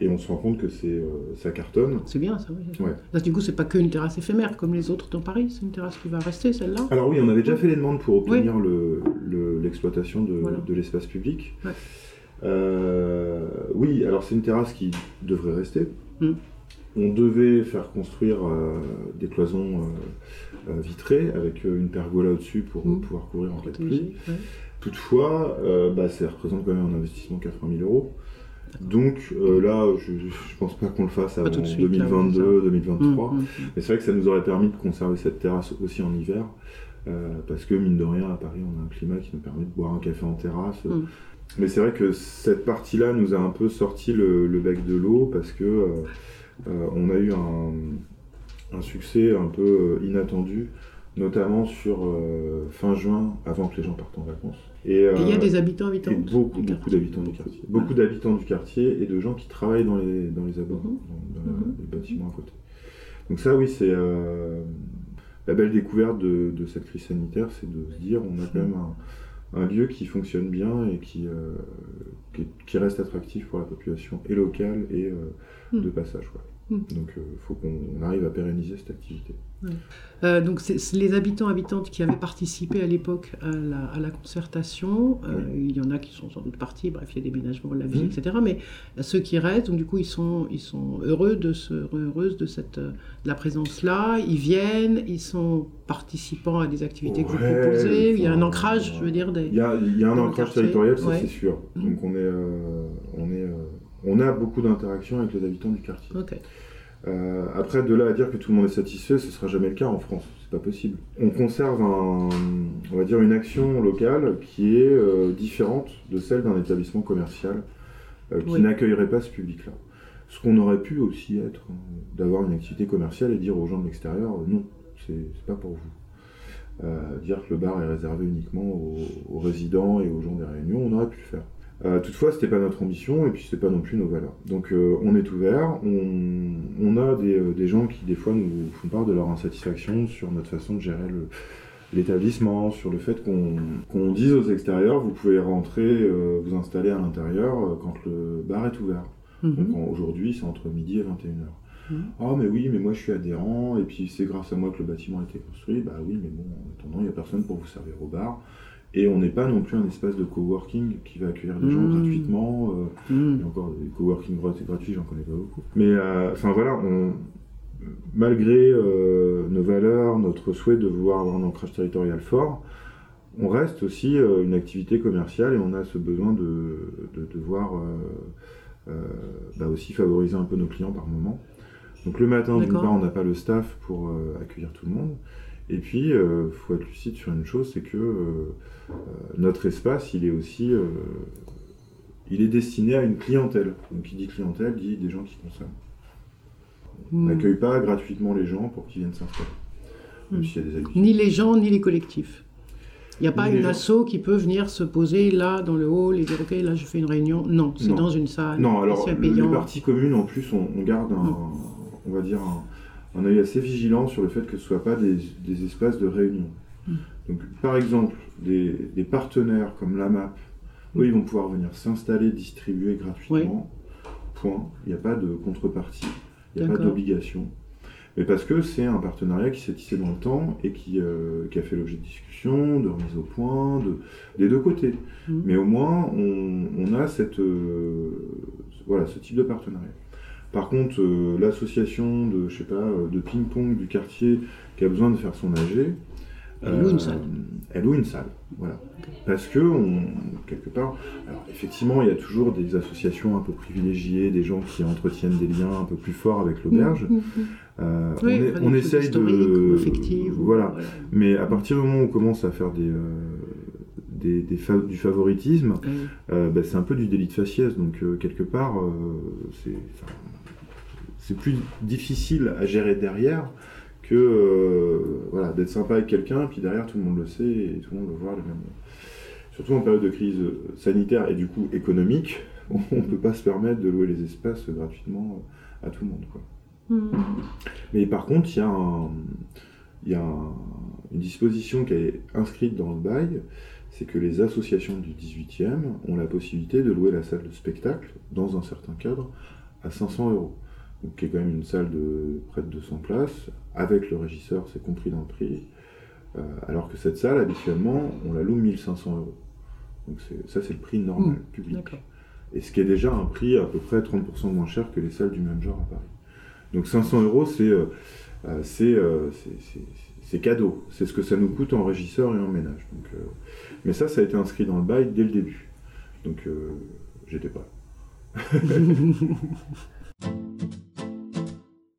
Et on se rend compte que c'est, euh, ça cartonne. C'est bien ça, oui. Ouais. Là, du coup, c'est pas qu'une terrasse éphémère comme les autres dans Paris, c'est une terrasse qui va rester celle-là. Alors oui, on avait déjà fait les demandes pour obtenir le- le- l'exploitation de, Voilà. de l'espace public. Ouais. Euh, oui, alors c'est une terrasse qui devrait rester. Mm. On devait faire construire euh, des cloisons vitrées avec une pergola au-dessus pour Mm. pouvoir courir en cas de pluie. Ouais. Toutefois, bah, ça représente quand même un investissement de 80 000 euros. Donc euh, là, je ne pense pas qu'on le fasse avant tout de suite, là, 2022, oui, 2023. Mm, mm, mm. Mais c'est vrai que ça nous aurait permis de conserver cette terrasse aussi en hiver, euh, parce que mine de rien, à Paris, on a un climat qui nous permet de boire un café en terrasse. Mais c'est vrai que cette partie-là nous a un peu sorti le, le bec de l'eau, parce que euh, on a eu un, un succès un peu inattendu, notamment sur fin juin, avant que les gens partent en vacances. Et, Et il y a euh, des habitants, et habitantes beaucoup, du beaucoup quartier. d'habitants du quartier. Beaucoup d'habitants du quartier et de gens qui travaillent dans les, dans les abords, Mhm. dans, dans la- Mhm. les bâtiments à côté. Donc ça, oui, c'est euh, la belle découverte de, de cette crise sanitaire, c'est de se dire on a quand même un, un lieu qui fonctionne bien et qui, euh, qui, qui reste attractif pour la population et locale et euh, Mhm. de passage. quoi. Donc il faut qu'on arrive à pérenniser cette activité. Euh, donc c'est les habitants habitantes qui avaient participé à l'époque à la, concertation. Euh, il y en a qui sont sans doute partis, bref, il y a des ménagements de la vie, etc. Mais ceux qui restent, donc du coup, ils sont, ils sont heureux de ce, heureuses de cette de la présence là. Ils viennent, ils sont participants à des activités que vous proposez. Il y a un ancrage, je veux dire. Des, il, y a, il y a un ancrage territorial, ça c'est sûr. Mmh. Donc on est, euh, on est, on a beaucoup d'interactions avec les habitants du quartier. Euh, après, de là à dire que tout le monde est satisfait, ce sera jamais le cas en France. C'est pas possible. On conserve un, on va dire une action locale qui est euh, différente de celle d'un établissement commercial euh, qui n'accueillerait pas ce public-là. Ce qu'on aurait pu aussi être, d'avoir une activité commerciale et dire aux gens de l'extérieur, non, c'est pas pour vous. dire que le bar est réservé uniquement aux, aux résidents et aux gens des réunions, on aurait pu le faire. Euh, toutefois, c'était pas notre ambition et puis c'est pas non plus nos valeurs. Donc euh, on est ouvert, on, a euh, des, gens qui des fois nous font part de leur insatisfaction sur notre façon de gérer l'établissement, sur le fait qu'on dise aux extérieurs, vous pouvez rentrer, vous installer à l'intérieur quand le bar est ouvert. Donc aujourd'hui, c'est entre midi et 21h. Mhm. Ah mais oui, mais moi je suis adhérent, et puis c'est grâce à moi que le bâtiment a été construit. Bah oui, mais bon, en attendant, il n'y a personne pour vous servir au bar. Et on n'est pas non plus un espace de coworking qui va accueillir des gens mmh. gratuitement. Euh, mmh. Il y a encore des coworking gratuits, j'en connais pas beaucoup. Mais euh, enfin voilà, malgré euh, nos valeurs, notre souhait de vouloir avoir un ancrage territorial fort, on reste aussi une activité commerciale et on a ce besoin de, devoir bah aussi favoriser un peu nos clients par moment. Donc le matin, d'une part, on n'a pas le staff pour accueillir tout le monde. Et puis, il faut être lucide sur une chose, c'est que euh, notre espace, il est aussi euh, il est destiné à une clientèle. Donc qui dit clientèle dit des gens qui consomment. On hmm. n'accueille pas gratuitement les gens pour qu'ils viennent s'installer. Hmm. Ni les gens, ni les collectifs. Il n'y a pas une asso qui peut venir se poser là dans le hall et dire ok là je fais une réunion. Non, c'est dans une salle. Non, alors les parties communes en plus on, garde un, hmm. on va dire un, œil assez vigilant sur le fait que ce ne soit pas des, des espaces de réunion. Donc, par exemple, des, partenaires comme l'AMAP, eux, ils vont pouvoir venir s'installer, distribuer gratuitement. Point. Il n'y a pas de contrepartie, il n'y a pas d'obligation. Mais parce que c'est un partenariat qui s'est tissé dans le temps et qui, euh, a fait l'objet de discussions, de remise au point, de, des deux côtés. Mmh. Mais au moins, on, a cette, euh, voilà, ce type de partenariat. Par contre, euh, l'association de, je sais pas, de ping-pong du quartier qui a besoin de faire son AG, elle loue une salle. Euh, elle loue une salle, voilà. Parce que, quelque part, alors effectivement, il y a toujours des associations un peu privilégiées, des gens qui entretiennent des liens un peu plus forts avec l'auberge. Mmh, mmh, mmh. Euh, on, essaye de. Voilà. Mais à partir du moment où on commence à faire des. Euh, du favoritisme, bah, c'est un peu du délit de faciès. Donc, quelque part, c'est plus difficile à gérer derrière que euh, voilà, d'être sympa avec quelqu'un, puis derrière tout le monde le sait et tout le monde le voit. Le même... Surtout en période de crise sanitaire et du coup économique, on ne peut pas se permettre de louer les espaces gratuitement à tout le monde. Quoi. Hmm. Mais par contre, il y a, y a une disposition qui est inscrite dans le bail, c'est que les associations du 18e ont la possibilité de louer la salle de spectacle, dans un certain cadre, à 500 euros donc, qui est quand même une salle de près de 200 places. Avec le régisseur, c'est compris dans le prix. Euh, alors que cette salle, habituellement, on la loue 1500 euros. Donc ça, c'est le prix normal, mmh, public. Et ce qui est déjà un prix à peu près 30% moins cher que les salles du même genre à Paris. Donc 500 euros, euh, euh, c'est cadeau. C'est ce que ça nous coûte en régisseur et en ménage. Donc, mais ça, ça a été inscrit dans le bail dès le début. Donc j'étais pas.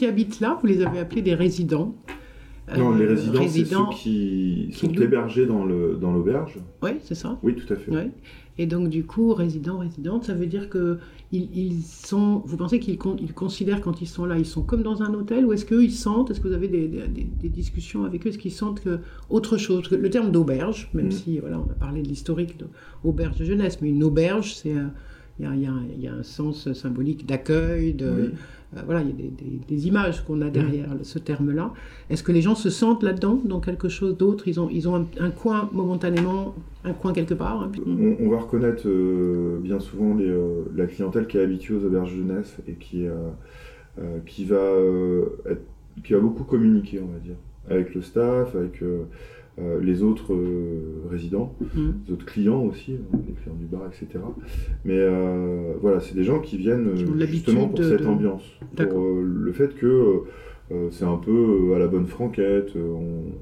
Qui habitent là, vous les avez appelés des résidents. Non, les Euh, résidents, c'est ceux qui qui sont louent. hébergés dans le dans l'auberge. Oui, c'est ça. Oui, tout à fait. Ouais. Et donc, du coup, résidents, résidentes, ça veut dire que ils, ils sont. Vous pensez qu'ils con- ils considèrent quand ils sont là, ils sont comme dans un hôtel, ou est-ce qu'eux ils sentent, est-ce que vous avez des, des- discussions avec eux, est-ce qu'ils sentent que autre chose, que le terme d'auberge, même Mhm. si voilà, on a parlé de l'historique d'auberge de jeunesse, mais une auberge, c'est il y, y y a un sens symbolique d'accueil, de Oui. Euh, voilà, il y a des, des- images qu'on a derrière ce terme-là. Est-ce que les gens se sentent là-dedans, dans quelque chose d'autre? Ils ont, ils ont un, coin momentanément, un coin quelque part. hein, On, va reconnaître euh, bien souvent euh, la clientèle qui est habituée aux auberges jeunesse et qui, qui, va, qui va beaucoup communiquer, on va dire, avec le staff, avec euh, les autres euh, résidents, Mhm. les autres clients aussi, hein, les clients du bar, etc. Mais euh, voilà, c'est des gens qui viennent justement pour de- cette de- ambiance, pour le fait que c'est un peu à la bonne franquette. on-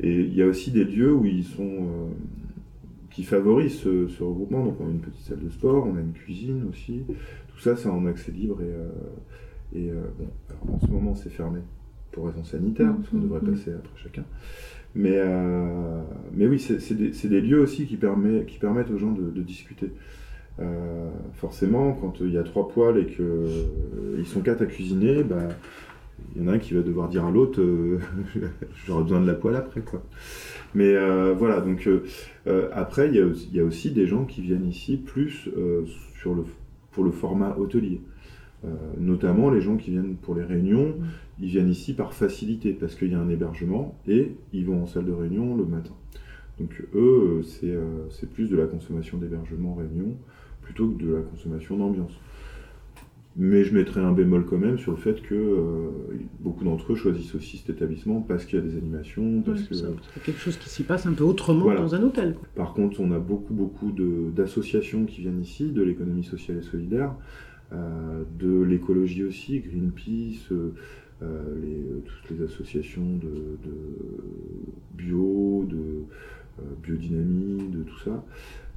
Et il y a aussi des lieux où ils sont qui favorisent ce, ce regroupement. Donc on a une petite salle de sport, on a une cuisine aussi. Tout ça, c'est en accès libre et, et bon, alors, en ce moment c'est fermé pour raisons sanitaires, parce qu'on Mhm, devrait mhm. passer après chacun. Mais, euh, mais oui, c'est des, des lieux aussi qui, permet, qui permettent aux gens de, discuter. Euh, forcément, quand il y a trois poils et qu'ils sont quatre à cuisiner, bah, il y en a un qui va devoir dire à l'autre euh, j'aurais besoin de la poêle après quoi. Mais euh, voilà, donc euh, euh, après il y, a aussi- il y a aussi des gens qui viennent ici plus euh, sur le, pour le format hôtelier. Euh, notamment les gens qui viennent pour les réunions, ils viennent ici par facilité parce qu'il y a un hébergement et ils vont en salle de réunion le matin. Donc eux, c'est euh, plus de la consommation d'hébergement réunion plutôt que de la consommation d'ambiance. Mais je mettrai un bémol quand même sur le fait que euh, beaucoup d'entre eux choisissent aussi cet établissement parce qu'il y a des animations, parce que c'est quelque chose qui s'y passe un peu autrement Voilà. dans un hôtel. par contre, on a beaucoup, beaucoup d'associations qui viennent ici, de l'économie sociale et solidaire, de l'écologie aussi, Greenpeace, euh, euh, les- euh, toutes les associations de, de bio, de euh, biodynamie, de tout ça.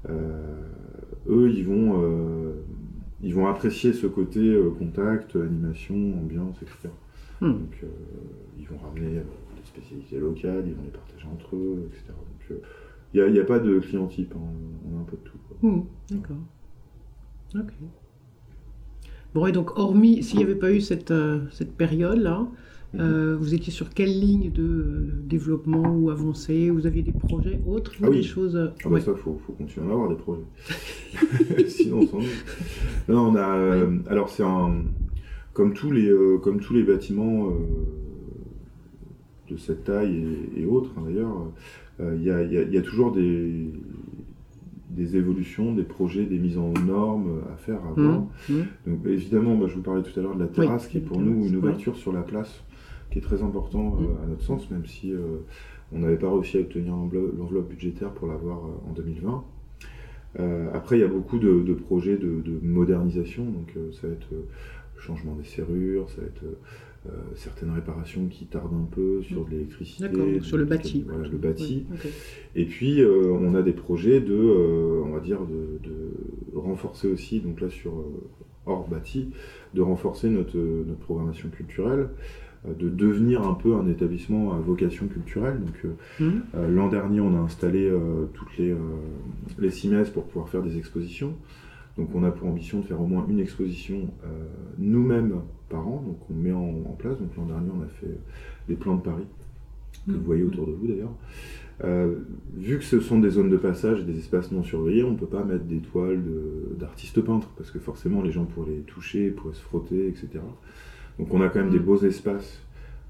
Euh, eux, ils vont, euh, ils vont apprécier ce côté euh, contact, animation, ambiance, etc. Hmm. Donc, euh, ils vont ramener euh, des spécialités locales, ils vont les partager entre eux, etc. Donc, euh, il n'y a, pas de client type, hein, on a un peu de tout. Hmm, D'accord. Ok. Bon, et donc, hormis, s'il n'y avait pas eu cette, euh, cette période-là, euh, vous étiez sur quelle ligne de euh, développement ou avancée? Vous aviez des projets autres? Ah oui. Des choses. euh, Ah bah ouais. ça, faut, faut continuer à avoir des projets. Sinon, on s'ennuie. Non, on a. alors, c'est un. Comme tous les, comme tous les bâtiments de cette taille et, et autres, hein, d'ailleurs, il y, a, y a toujours des, des évolutions, des projets, des mises en normes à faire avant. Hmm, hmm. Donc évidemment, bah, je vous parlais tout à l'heure de la terrasse, qui est pour nous terrasse, une ouverture sur la place, qui est très important euh, Mm. à notre sens, même si euh, on n'avait pas réussi à obtenir l'enveloppe budgétaire pour l'avoir euh, en 2020. Euh, après, il y a beaucoup de, de projets de, de modernisation, donc euh, ça va être euh, le changement des serrures, ça va être euh, certaines réparations qui tardent un peu sur de l'électricité. D'accord, donc sur le bâti. Voilà, le bâti. Et puis, euh, on a des projets de, euh, on va dire, de, de renforcer aussi, donc là sur hors bâti, de renforcer notre, notre programmation culturelle, de devenir un peu un établissement à vocation culturelle. Donc, euh, euh, l'an dernier, on a installé euh, toutes les, les messes pour pouvoir faire des expositions. Donc, on a pour ambition de faire au moins une exposition euh, nous-mêmes par an. Donc, on met en, en place. Donc, l'an dernier, on a fait les plans de Paris, que vous voyez autour de vous d'ailleurs. Euh, vu que ce sont des zones de passage et des espaces non surveillés, on ne peut pas mettre des toiles de- d'artistes peintres, parce que forcément les gens pourraient les toucher, pourraient se frotter, etc. Donc on a quand même des Mm. beaux espaces,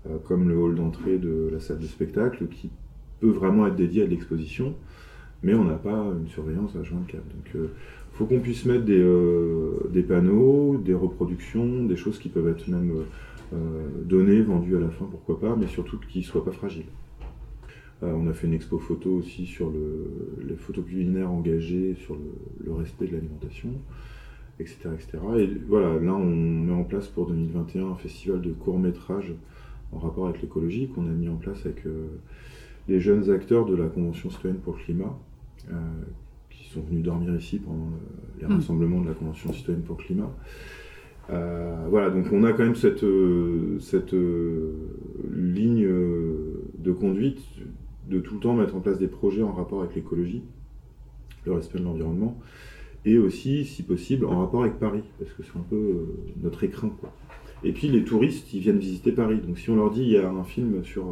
euh, comme le hall d'entrée de la salle de spectacle, qui peut vraiment être dédié à de l'exposition, mais on n'a pas une surveillance à 24. Donc faut qu'on puisse mettre des, euh, des panneaux, des reproductions, des choses qui peuvent être même euh, données, vendues à la fin, pourquoi pas, mais surtout qui ne soient pas fragiles. Euh, on a fait une expo photo aussi sur le, les photos culinaires engagées, sur le, respect de l'alimentation, etc., etc. Et voilà, là on met en place pour 2021 un festival de court métrage en rapport avec l'écologie qu'on a mis en place avec euh, les jeunes acteurs de la Convention citoyenne pour le climat, euh, sont venus dormir ici pendant le- les Mm. rassemblements de la Convention citoyenne pour le climat. Euh, voilà, donc on a quand même cette, euh, cette euh, ligne de conduite de tout le temps mettre en place des projets en rapport avec l'écologie, le respect de l'environnement, et aussi, si possible, en rapport avec Paris, parce que c'est un peu notre écrin. Quoi. Et puis les touristes, ils viennent visiter Paris. Donc si on leur dit il y a un film sur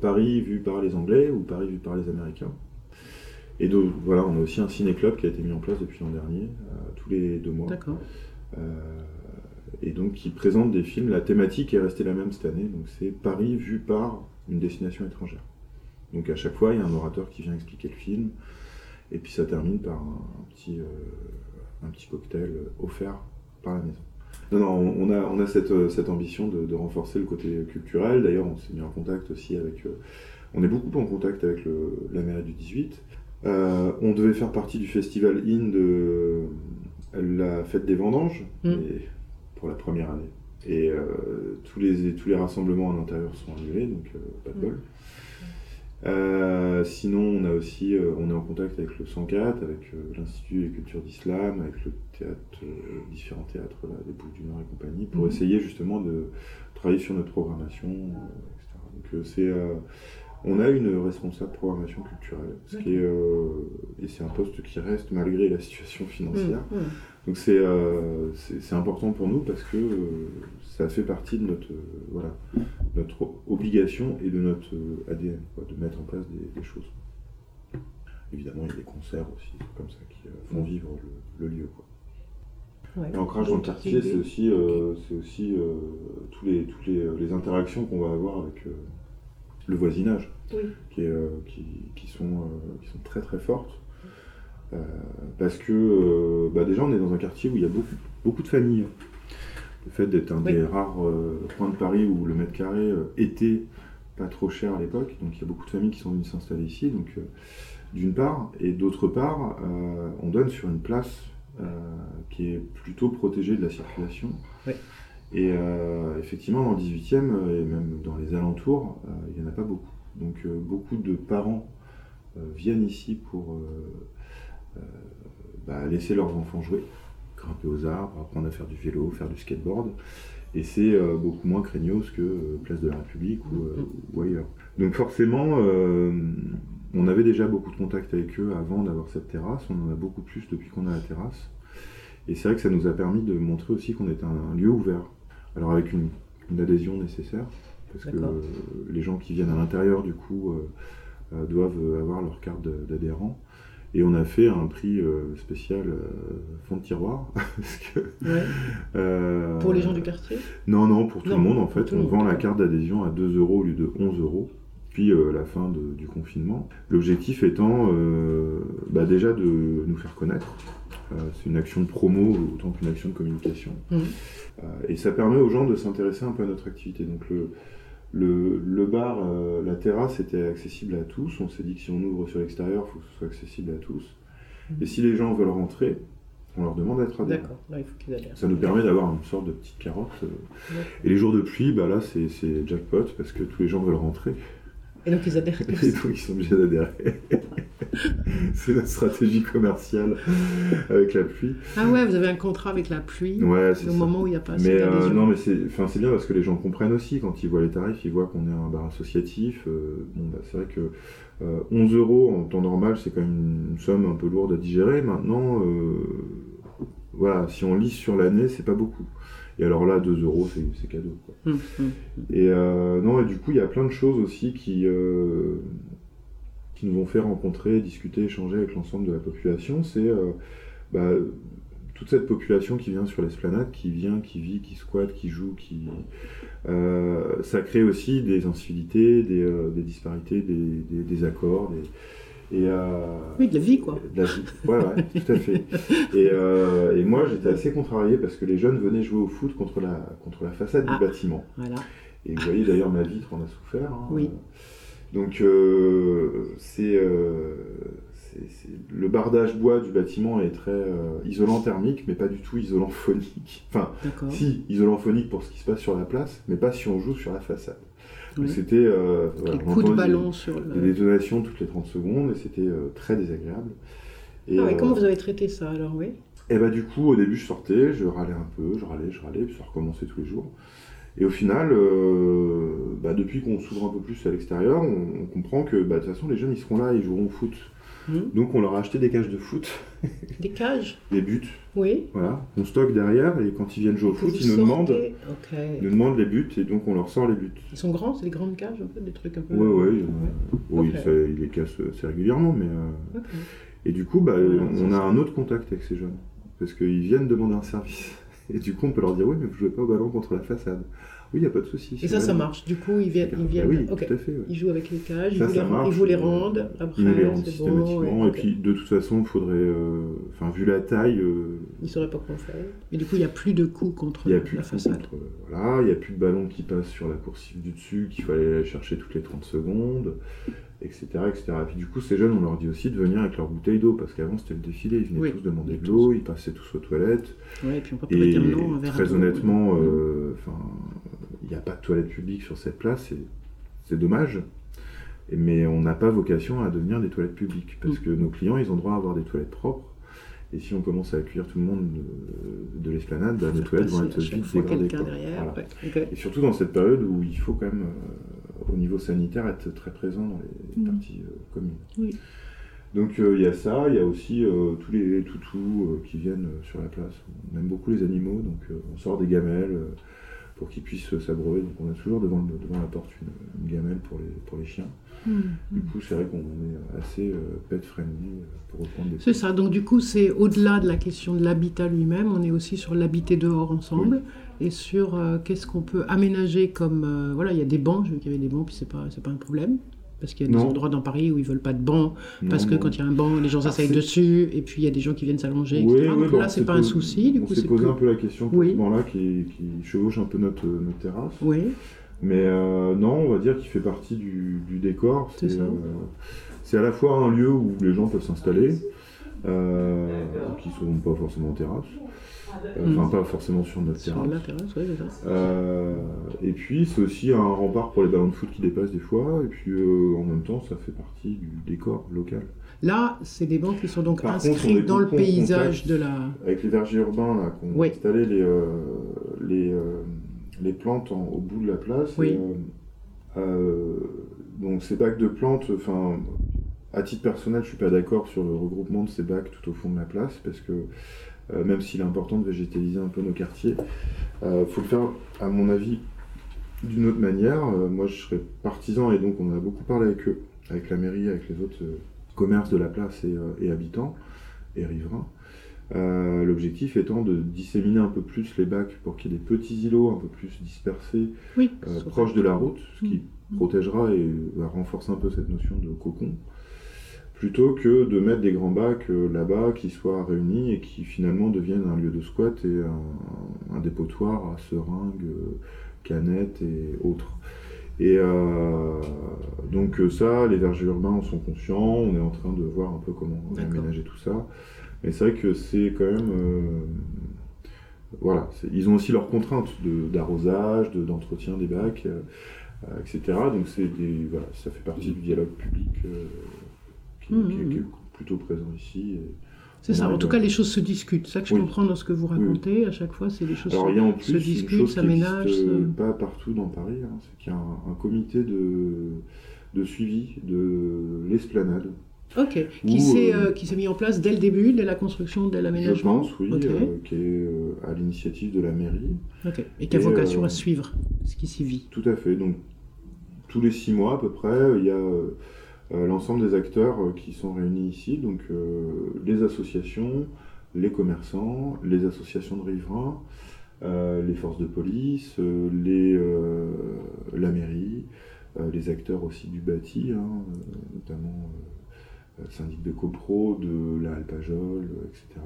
Paris vu par les Anglais ou Paris vu par les Américains. Et donc voilà, on a aussi un ciné-club qui a été mis en place depuis l'an dernier, euh, tous les deux mois. D'accord. Euh, et donc qui présente des films. La thématique est restée la même cette année, donc c'est Paris vu par une destination étrangère. Donc à chaque fois, il y a un orateur qui vient expliquer le film, et puis ça termine par un, un petit, euh, un petit cocktail offert par la maison. Non, non, on a, on a cette, cette ambition de, de renforcer le côté culturel. D'ailleurs, on s'est mis en contact aussi avec. euh, on est beaucoup en contact avec le- la mairie du 18. Euh, on devait faire partie du festival IN de la fête des vendanges, Mm. et pour la première année. Et euh, tous, les, tous les rassemblements en intérieur sont annulés, donc euh, pas de bol. Euh, sinon, on a aussi, on est en contact avec le 104, avec l'Institut des cultures d'islam, avec le théâtre, différents théâtres, là, des Bouches du Nord et compagnie, pour Mhm. essayer justement de travailler sur notre programmation, etc. Donc c'est, on a une responsable programmation culturelle, ce qui est, euh, et c'est un poste qui reste malgré la situation financière. Mmh, mmh. Donc c'est euh, c'est important pour nous parce que euh, ça fait partie de notre, voilà, notre obligation et de notre ADN, quoi, de mettre en place des, des choses. Évidemment, il y a des concerts aussi comme ça qui font vivre le, le lieu. Quoi. Ouais. Et ancrage dans le quartier, c'est aussi, euh, aussi euh, tous les, toutes les, les interactions qu'on va avoir avec euh, le voisinage Oui. qui, est, euh, qui, qui sont, euh, qui sont très très fortes. Euh, parce que euh, bah déjà on est dans un quartier où il y a beaucoup, beaucoup de familles. Le fait d'être un Oui. des rares euh, coins de Paris où le mètre carré était pas trop cher à l'époque, donc il y a beaucoup de familles qui sont venues s'installer ici, donc d'une part, et d'autre part, on donne sur une place qui est plutôt protégée de la circulation. Oui. Et euh, effectivement, dans le 18e euh, et même dans les alentours, euh, il n'y en a pas beaucoup. Donc euh, beaucoup de parents viennent ici pour bah, laisser leurs enfants jouer, grimper aux arbres, apprendre à faire du vélo, faire du skateboard. Et c'est beaucoup moins craignos que Place de la République ou, ou ailleurs. Donc forcément, on avait déjà beaucoup de contacts avec eux avant d'avoir cette terrasse. On en a beaucoup plus depuis qu'on a la terrasse. Et c'est vrai que ça nous a permis de montrer aussi qu'on est un, un lieu ouvert. Alors avec une, une adhésion nécessaire, parce que les gens qui viennent à l'intérieur, du coup, euh, euh, doivent avoir leur carte d'adhérent. Et on a fait un prix euh, spécial fond de tiroir. parce que, Ouais. euh, Pour les gens du quartier? Non, non, pour tout Non, le monde en fait. On vend la carte d'adhésion à 2 euros au lieu de 11 euros. Euh, la fin de- du confinement. L'objectif étant euh, bah, déjà de nous faire connaître. Euh, c'est une action de promo autant qu'une action de communication. Euh, et ça permet aux gens de s'intéresser un peu à notre activité. Donc le, le, le bar, euh, la terrasse était accessible à tous. On s'est dit que si on ouvre sur l'extérieur, il faut que ce soit accessible à tous. Mhm. Et si les gens veulent rentrer, on leur demande d'être adhérents. D'accord, là il faut qu'ils adhèrent. Ça nous permet d'avoir une sorte de petite carotte. euh. Et les jours de pluie, bah là, c'est jackpot parce que tous les gens veulent rentrer. Et donc ils adhèrent Et donc, ils sont obligés d'adhérer. c'est notre stratégie commerciale avec la pluie. Ah ouais, vous avez un contrat avec la pluie Ouais, c'est au ça. moment où il n'y a pas assez Mais euh, non, mais c'est enfin, c'est bien parce que les gens comprennent aussi quand ils voient les tarifs, ils voient qu'on est un bar associatif. euh, bon, bah, c'est vrai que euh, 11 euros en temps normal, c'est quand même une somme un peu lourde à digérer. Maintenant, euh, voilà, si on lisse sur l'année, c'est pas beaucoup. Et alors là, 2 euros, c'est cadeau. Quoi. Hum, hum. Et euh, non, et du coup, il y a plein de choses aussi qui, euh, qui nous ont fait rencontrer, discuter, échanger avec l'ensemble de la population. C'est euh, bah, toute cette population qui vient sur l'esplanade, qui vient, qui vit, qui squatte, qui joue, qui. euh, ça crée aussi des incivilités, des, des disparités, des, des, des accords. Des, et, euh, Oui, de la vie quoi. de la vie. Ouais, ouais, tout à fait. Et, euh, et moi, j'étais assez contrarié parce que les jeunes venaient jouer au foot contre la, contre la façade Ah. du bâtiment. Voilà. Et vous voyez d'ailleurs ma vitre en a souffert. hein. Oui. Donc euh, c'est le bardage bois du bâtiment est très euh, isolant thermique, mais pas du tout isolant phonique. Enfin, si isolant phonique pour ce qui se passe sur la place, mais pas si on joue sur la façade. Oui. c'était euh, voilà, de des- détonations toutes les 30 secondes et c'était euh, très désagréable. Et, Ah ouais, euh, comment vous avez traité ça alors, oui? Et bah du coup, au début, je sortais, je râlais un peu, je râlais, je râlais, puis ça recommençait tous les jours. Et au final, bah, depuis qu'on s'ouvre un peu plus à l'extérieur, on, on comprend que bah, de toute façon, les jeunes, ils seront là, ils joueront au foot. Mhm. Donc on leur a acheté des cages de foot, Des cages des buts, Oui. voilà, on stocke derrière, et quand ils viennent jouer au foot, ils nous, demandent, ils nous demandent les buts, et donc on leur sort les buts. Ils sont grands, c'est des grandes cages, un peu, des trucs un peu. Ouais, ouais, en a- oui, ça, ils les cassent assez régulièrement, mais... euh. Et du coup, bah, Voilà, on a ça. un autre contact avec ces jeunes. Parce qu'ils viennent demander un service. Et du coup, on peut leur dire Oui, mais vous jouez pas au ballon contre la façade. Oui, il n'y a pas de souci. Et ça, ça marche. Du coup, ils viennent. Ils Bah viennent... oui, tout à fait. ouais. Ils jouent avec les cages, ils vous, ça les, marche, ils vous les euh, rendent. Après, Ils nous les rendent c'est systématiquement. bon. et puis, de toute façon, il faudrait. euh, Enfin, vu la taille, euh, Ils sauraient pas quoi faire. Et du coup, il n'y a plus de coups contre il n'y a plus la de façade. contre- Voilà, il n'y a plus de ballon qui passe sur la coursive du dessus, qu'il fallait aller chercher toutes les 30 secondes, etc., etc. Et puis, du coup, ces jeunes, on leur dit aussi de venir avec leur bouteille d'eau. Parce qu'avant, c'était le défilé. Ils venaient Oui, tous demander de l'eau, ils passaient tous aux toilettes. Ouais, et puis on peut pas Et un très honnêtement, euh, il n'y a pas de toilette publique sur cette place, c'est dommage. Mais on n'a pas vocation à devenir des toilettes publiques, parce Mm. que nos clients, ils ont droit à avoir des toilettes propres. Et si on commence à accueillir tout le monde de, de l'esplanade, bah, nos toilettes vont être vite dégradées. Voilà. ouais, ok. Et surtout dans cette période où il faut quand même, euh, au niveau sanitaire, être très présent dans les Mm. parties euh, communes. Oui. Donc euh, il y a ça, il y a aussi euh, tous les toutous euh, qui viennent euh, sur la place. On aime beaucoup les animaux, donc euh, on sort des gamelles euh, pour qu'ils puissent euh, s'abreuver. Donc on a toujours devant, le- devant la porte une, une gamelle pour les, pour les chiens. Hmm. Du coup c'est vrai qu'on est assez euh, pet friendly euh, pour reprendre des C'est ça, donc du coup, c'est au-delà de la question de l'habitat lui-même, on est aussi sur l'habiter dehors ensemble et sur euh, qu'est-ce qu'on peut aménager comme. euh, voilà, il y a des bancs, j'ai vu qu'il y avait des bancs, puis c'est pas, c'est pas un problème. Parce qu'il y a des Non. endroits dans Paris où ils veulent pas de bancs, parce Non, que non. quand il y a un banc, les gens s'asseyent dessus, et puis il y a des gens qui viennent s'allonger, Oui, etc. oui, donc là, c'est pas un souci, du on s'est c'est posé plus- un peu la question pour Oui. ce banc-là qui, qui chevauche un peu notre, notre terrasse. Oui, Mais euh, non, on va dire qu'il fait partie du, du décor. C'est ça. euh, c'est à la fois un lieu où les gens peuvent s'installer, euh, qui sont pas forcément en terrasse, euh, enfin Mm. pas forcément sur notre sur terrasse. la terrasse, ça. Euh, et puis c'est aussi un rempart pour les ballons de foot qui dépassent des fois, et puis euh, en même temps ça fait partie du décor local. Là, c'est des bancs qui sont donc Par inscrits dans le paysage de la. Avec les vergers urbains là, qu'on Oui. a installé les, euh, les, euh, les plantes en- au bout de la place. Oui. et, euh, euh, donc ces bacs de plantes, enfin, à titre personnel, je suis pas d'accord sur le regroupement de ces bacs tout au fond de la place parce que euh, même s'il est important de végétaliser un peu nos quartiers, il faut le faire, à mon avis, d'une autre manière. Euh, moi, je serais partisan et donc on a beaucoup parlé avec eux, avec la mairie, avec les autres euh, commerces de la place et, euh, et habitants et riverains. Euh, L'objectif étant de disséminer un peu plus les bacs pour qu'il y ait des petits îlots un peu plus dispersés, Oui, euh, proches de la route, ce qui Mm. protégera et va renforcer un peu cette notion de cocon, plutôt que de mettre des grands bacs euh, là-bas qui soient réunis et qui finalement deviennent un lieu de squat et un, un dépotoir à seringues, euh, canettes et autres. Et euh, donc ça, les vergers urbains en sont conscients, on est en train de voir un peu comment aménager tout ça. Mais c'est vrai que c'est quand même... euh, voilà, ils ont aussi leurs contraintes d'arrosage, de- d'entretien des bacs, euh, etc. Donc c'est voilà, ça fait partie du dialogue public qui, Mhm, qui- qui est mhm. plutôt présent ici. C'est ça, en tout cas, les choses se discutent. C'est ça que je Oui. comprends dans ce que vous racontez. À chaque fois, c'est les choses Alors se- il y a en plus discutent, s'aménagent. pas partout dans Paris, hein, c'est qu'il y a un, un comité de, de suivi de l'esplanade. Ok. Qui s'est euh, euh, mis en place dès le début, dès la construction, dès Je l'aménagement pense, oui, Ok. euh, qui est euh, à l'initiative de la mairie. Ok. Et qui a vocation euh, à suivre ce qui s'y vit. Tout à fait. Donc, tous les six mois à peu près, il y a l'ensemble des acteurs euh, qui sont réunis ici. Donc, euh, les associations, les commerçants, les associations de riverains, euh, les forces de police, euh, les, euh, la mairie, euh, les acteurs aussi du bâti, hein, euh, notamment euh, syndic de copro, de la Alpajol, euh, etc.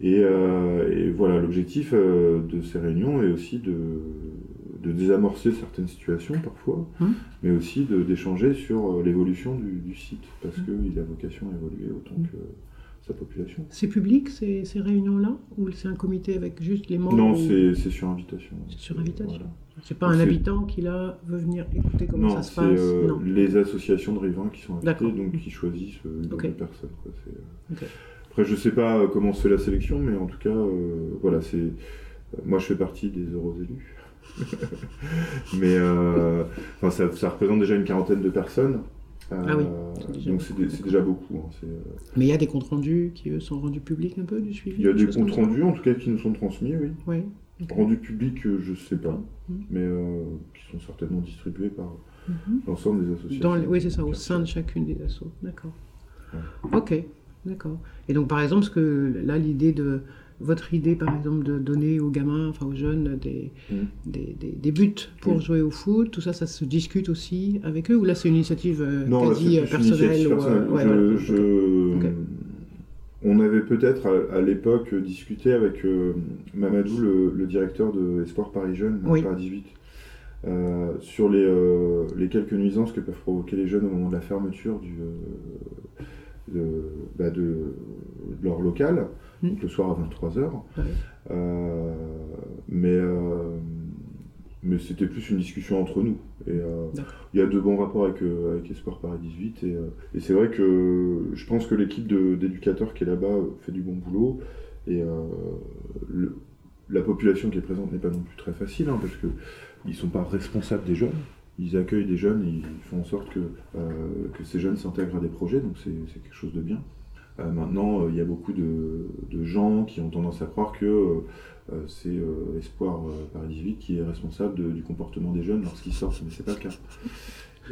Et, euh, et voilà, l'objectif euh, de ces réunions est aussi de, de désamorcer certaines situations parfois, Mhm. mais aussi d'échanger sur euh, l'évolution du, du site, parce Mhm. qu'il a vocation à évoluer autant que sa population. C'est public ces, ces réunions-là Ou c'est un comité avec juste les membres Non, ou- c'est c'est sur invitation. C'est sur invitation. Voilà. C'est pas un c'est- habitant qui là veut venir écouter comment Non, ça se c'est passe euh, Non. les associations de riverains qui sont invitées, donc qui choisissent euh, une quoi. C'est, Ok. Après, je sais pas comment se fait la sélection, mais en tout cas, euh, voilà, c'est. Moi, je fais partie des heureux élus. mais euh, ça, ça représente déjà une quarantaine de personnes. Euh, Ah oui, déjà donc c'est c'est déjà beaucoup. hein, c'est, euh, Mais il y a des comptes rendus qui, eux, sont rendus publics un peu du suivi Il y a des comptes rendus, en tout cas, qui nous sont transmis, oui. Rendus publics, euh, je sais pas, Mhm. mais euh, qui sont certainement distribués par Mhm. l'ensemble des associations. Dans oui, c'est ça, au sein de chacune des assos. D'accord. Ok, d'accord. Et donc, par exemple, ce que là, l'idée de votre idée, par exemple, de donner aux gamins, enfin aux jeunes, des, des, des- des buts pour Oui. jouer au foot, tout ça, ça se discute aussi avec eux Ou là, c'est une initiative euh, Non, quasi personnelle initiative ou, personnelle. ouais, Je- voilà. je- Ok. On avait peut-être à, à l'époque discuté avec euh, Mamadou, le, le directeur de Espoir Paris Jeunes, Oui. Paris 18, euh, sur les, les quelques nuisances que peuvent provoquer les jeunes au moment de la fermeture du, de, bah, de- de leur local, Mm. le soir à 23h. Ouais. Euh, mais euh, mais c'était plus une discussion entre nous. Et euh, il y a de bons rapports avec, avec Espoir Paris 18. Et, et c'est vrai que je pense que l'équipe d'éducateurs qui est là-bas fait du bon boulot. Et le- la population qui est présente n'est pas non plus très facile, hein, parce qu'ils ne sont pas responsables des jeunes. Ils accueillent des jeunes et ils font en sorte que, euh, que ces jeunes s'intègrent à des projets, donc c'est quelque chose de bien. Euh, maintenant, euh, il y a beaucoup de, de gens qui ont tendance à croire que euh, c'est euh, Espoir euh, Paris 18 qui est responsable de- du comportement des jeunes lorsqu'ils sortent, mais c'est pas le cas.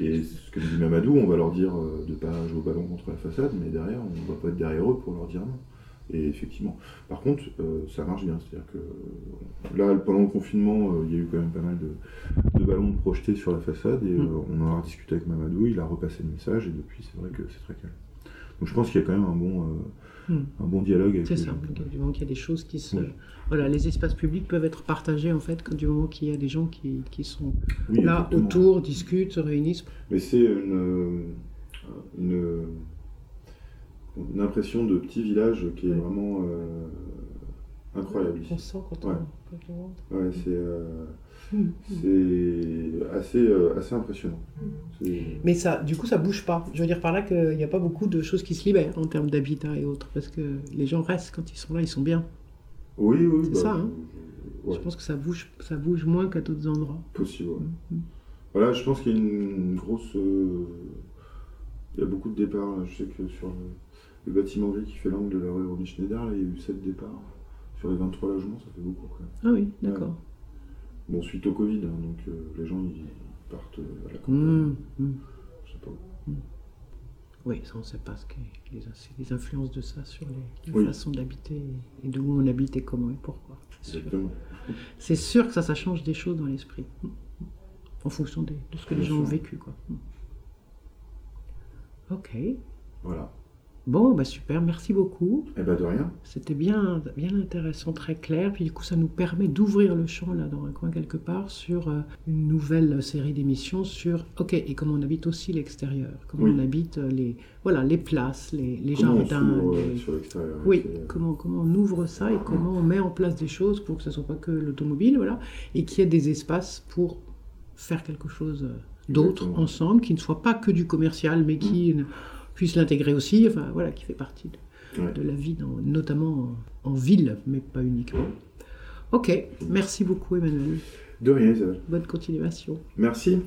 Et ce que dit Mamadou, on va leur dire euh, de pas jouer au ballon contre la façade, mais derrière, on va pas être derrière eux pour leur dire non. Et effectivement. Par contre, ça marche bien. C'est-à-dire que là, pendant le confinement, il y a eu quand même pas mal de, de ballons projetés sur la façade et Mm. euh, on en a discuté avec Mamadou, il a repassé le message et depuis, c'est vrai que c'est très calme. Donc je pense qu'il y a quand même un bon, euh, Mm. un bon dialogue avec C'est ça, gens. du moment qu'il y a des choses qui se... Oui. Voilà, les espaces publics peuvent être partagés, en fait, du moment qu'il y a des gens qui, qui sont Oui, là, exactement. autour, discutent, se réunissent. Mais c'est une, une, une impression de petit village qui est Ouais. vraiment euh, incroyable On sent quand Ouais. on, quand on rentre. Ouais, c'est euh. C'est assez, euh, assez impressionnant. Mais ça, du coup, ça bouge pas. Je veux dire par là qu'il n'y a pas beaucoup de choses qui se libèrent en termes d'habitat et autres, parce que les gens restent quand ils sont là, ils sont bien. Oui, oui. C'est bah, ça, hein. ouais, Je pense que ça bouge, ça bouge moins qu'à d'autres endroits. possible. ouais. Mm. Voilà, je pense qu'il y a une, grosse. euh, il y a beaucoup de départs. Je sais que sur le, le bâtiment gris qui fait l'angle de la rue René Schneider, là, il y a eu 7 départs. Sur les 23 logements, ça fait beaucoup même. Ah oui, d'accord. Bon, suite au Covid, hein, donc euh, les gens ils partent euh, à la campagne. Mm, mm. Je sais pas. Oui, ça on ne sait pas ce que les, influences de ça sur les, la Oui. façon d'habiter et de où on habite et comment et pourquoi. C'est sûr. Exactement. C'est sûr que ça, ça change des choses dans l'esprit. En fonction de ce que les gens ont vécu. Quoi. Ok. Voilà. Bon, bah super, merci beaucoup. Eh ben de rien. C'était bien, bien intéressant, très clair. Puis du coup, ça nous permet d'ouvrir le champ là dans un coin quelque part sur euh, une nouvelle série d'émissions sur OK et comment on habite aussi l'extérieur, comment Oui. on habite euh, les voilà les places, les, les on jardins. euh, les- sur l'extérieur. Oui, comment, comment on ouvre ça et comment on met en place des choses pour que ce ne soit pas que l'automobile, voilà, et qu'il y ait des espaces pour faire quelque chose d'autre ensemble, qui ne soit pas que du commercial, mais qui ne- puisse l'intégrer aussi, enfin voilà, qui fait partie de, Ouais. de la vie, dans- notamment en, en ville, mais pas uniquement. Ok, merci beaucoup Emmanuel. De rien, Isabelle. Bonne continuation. Merci.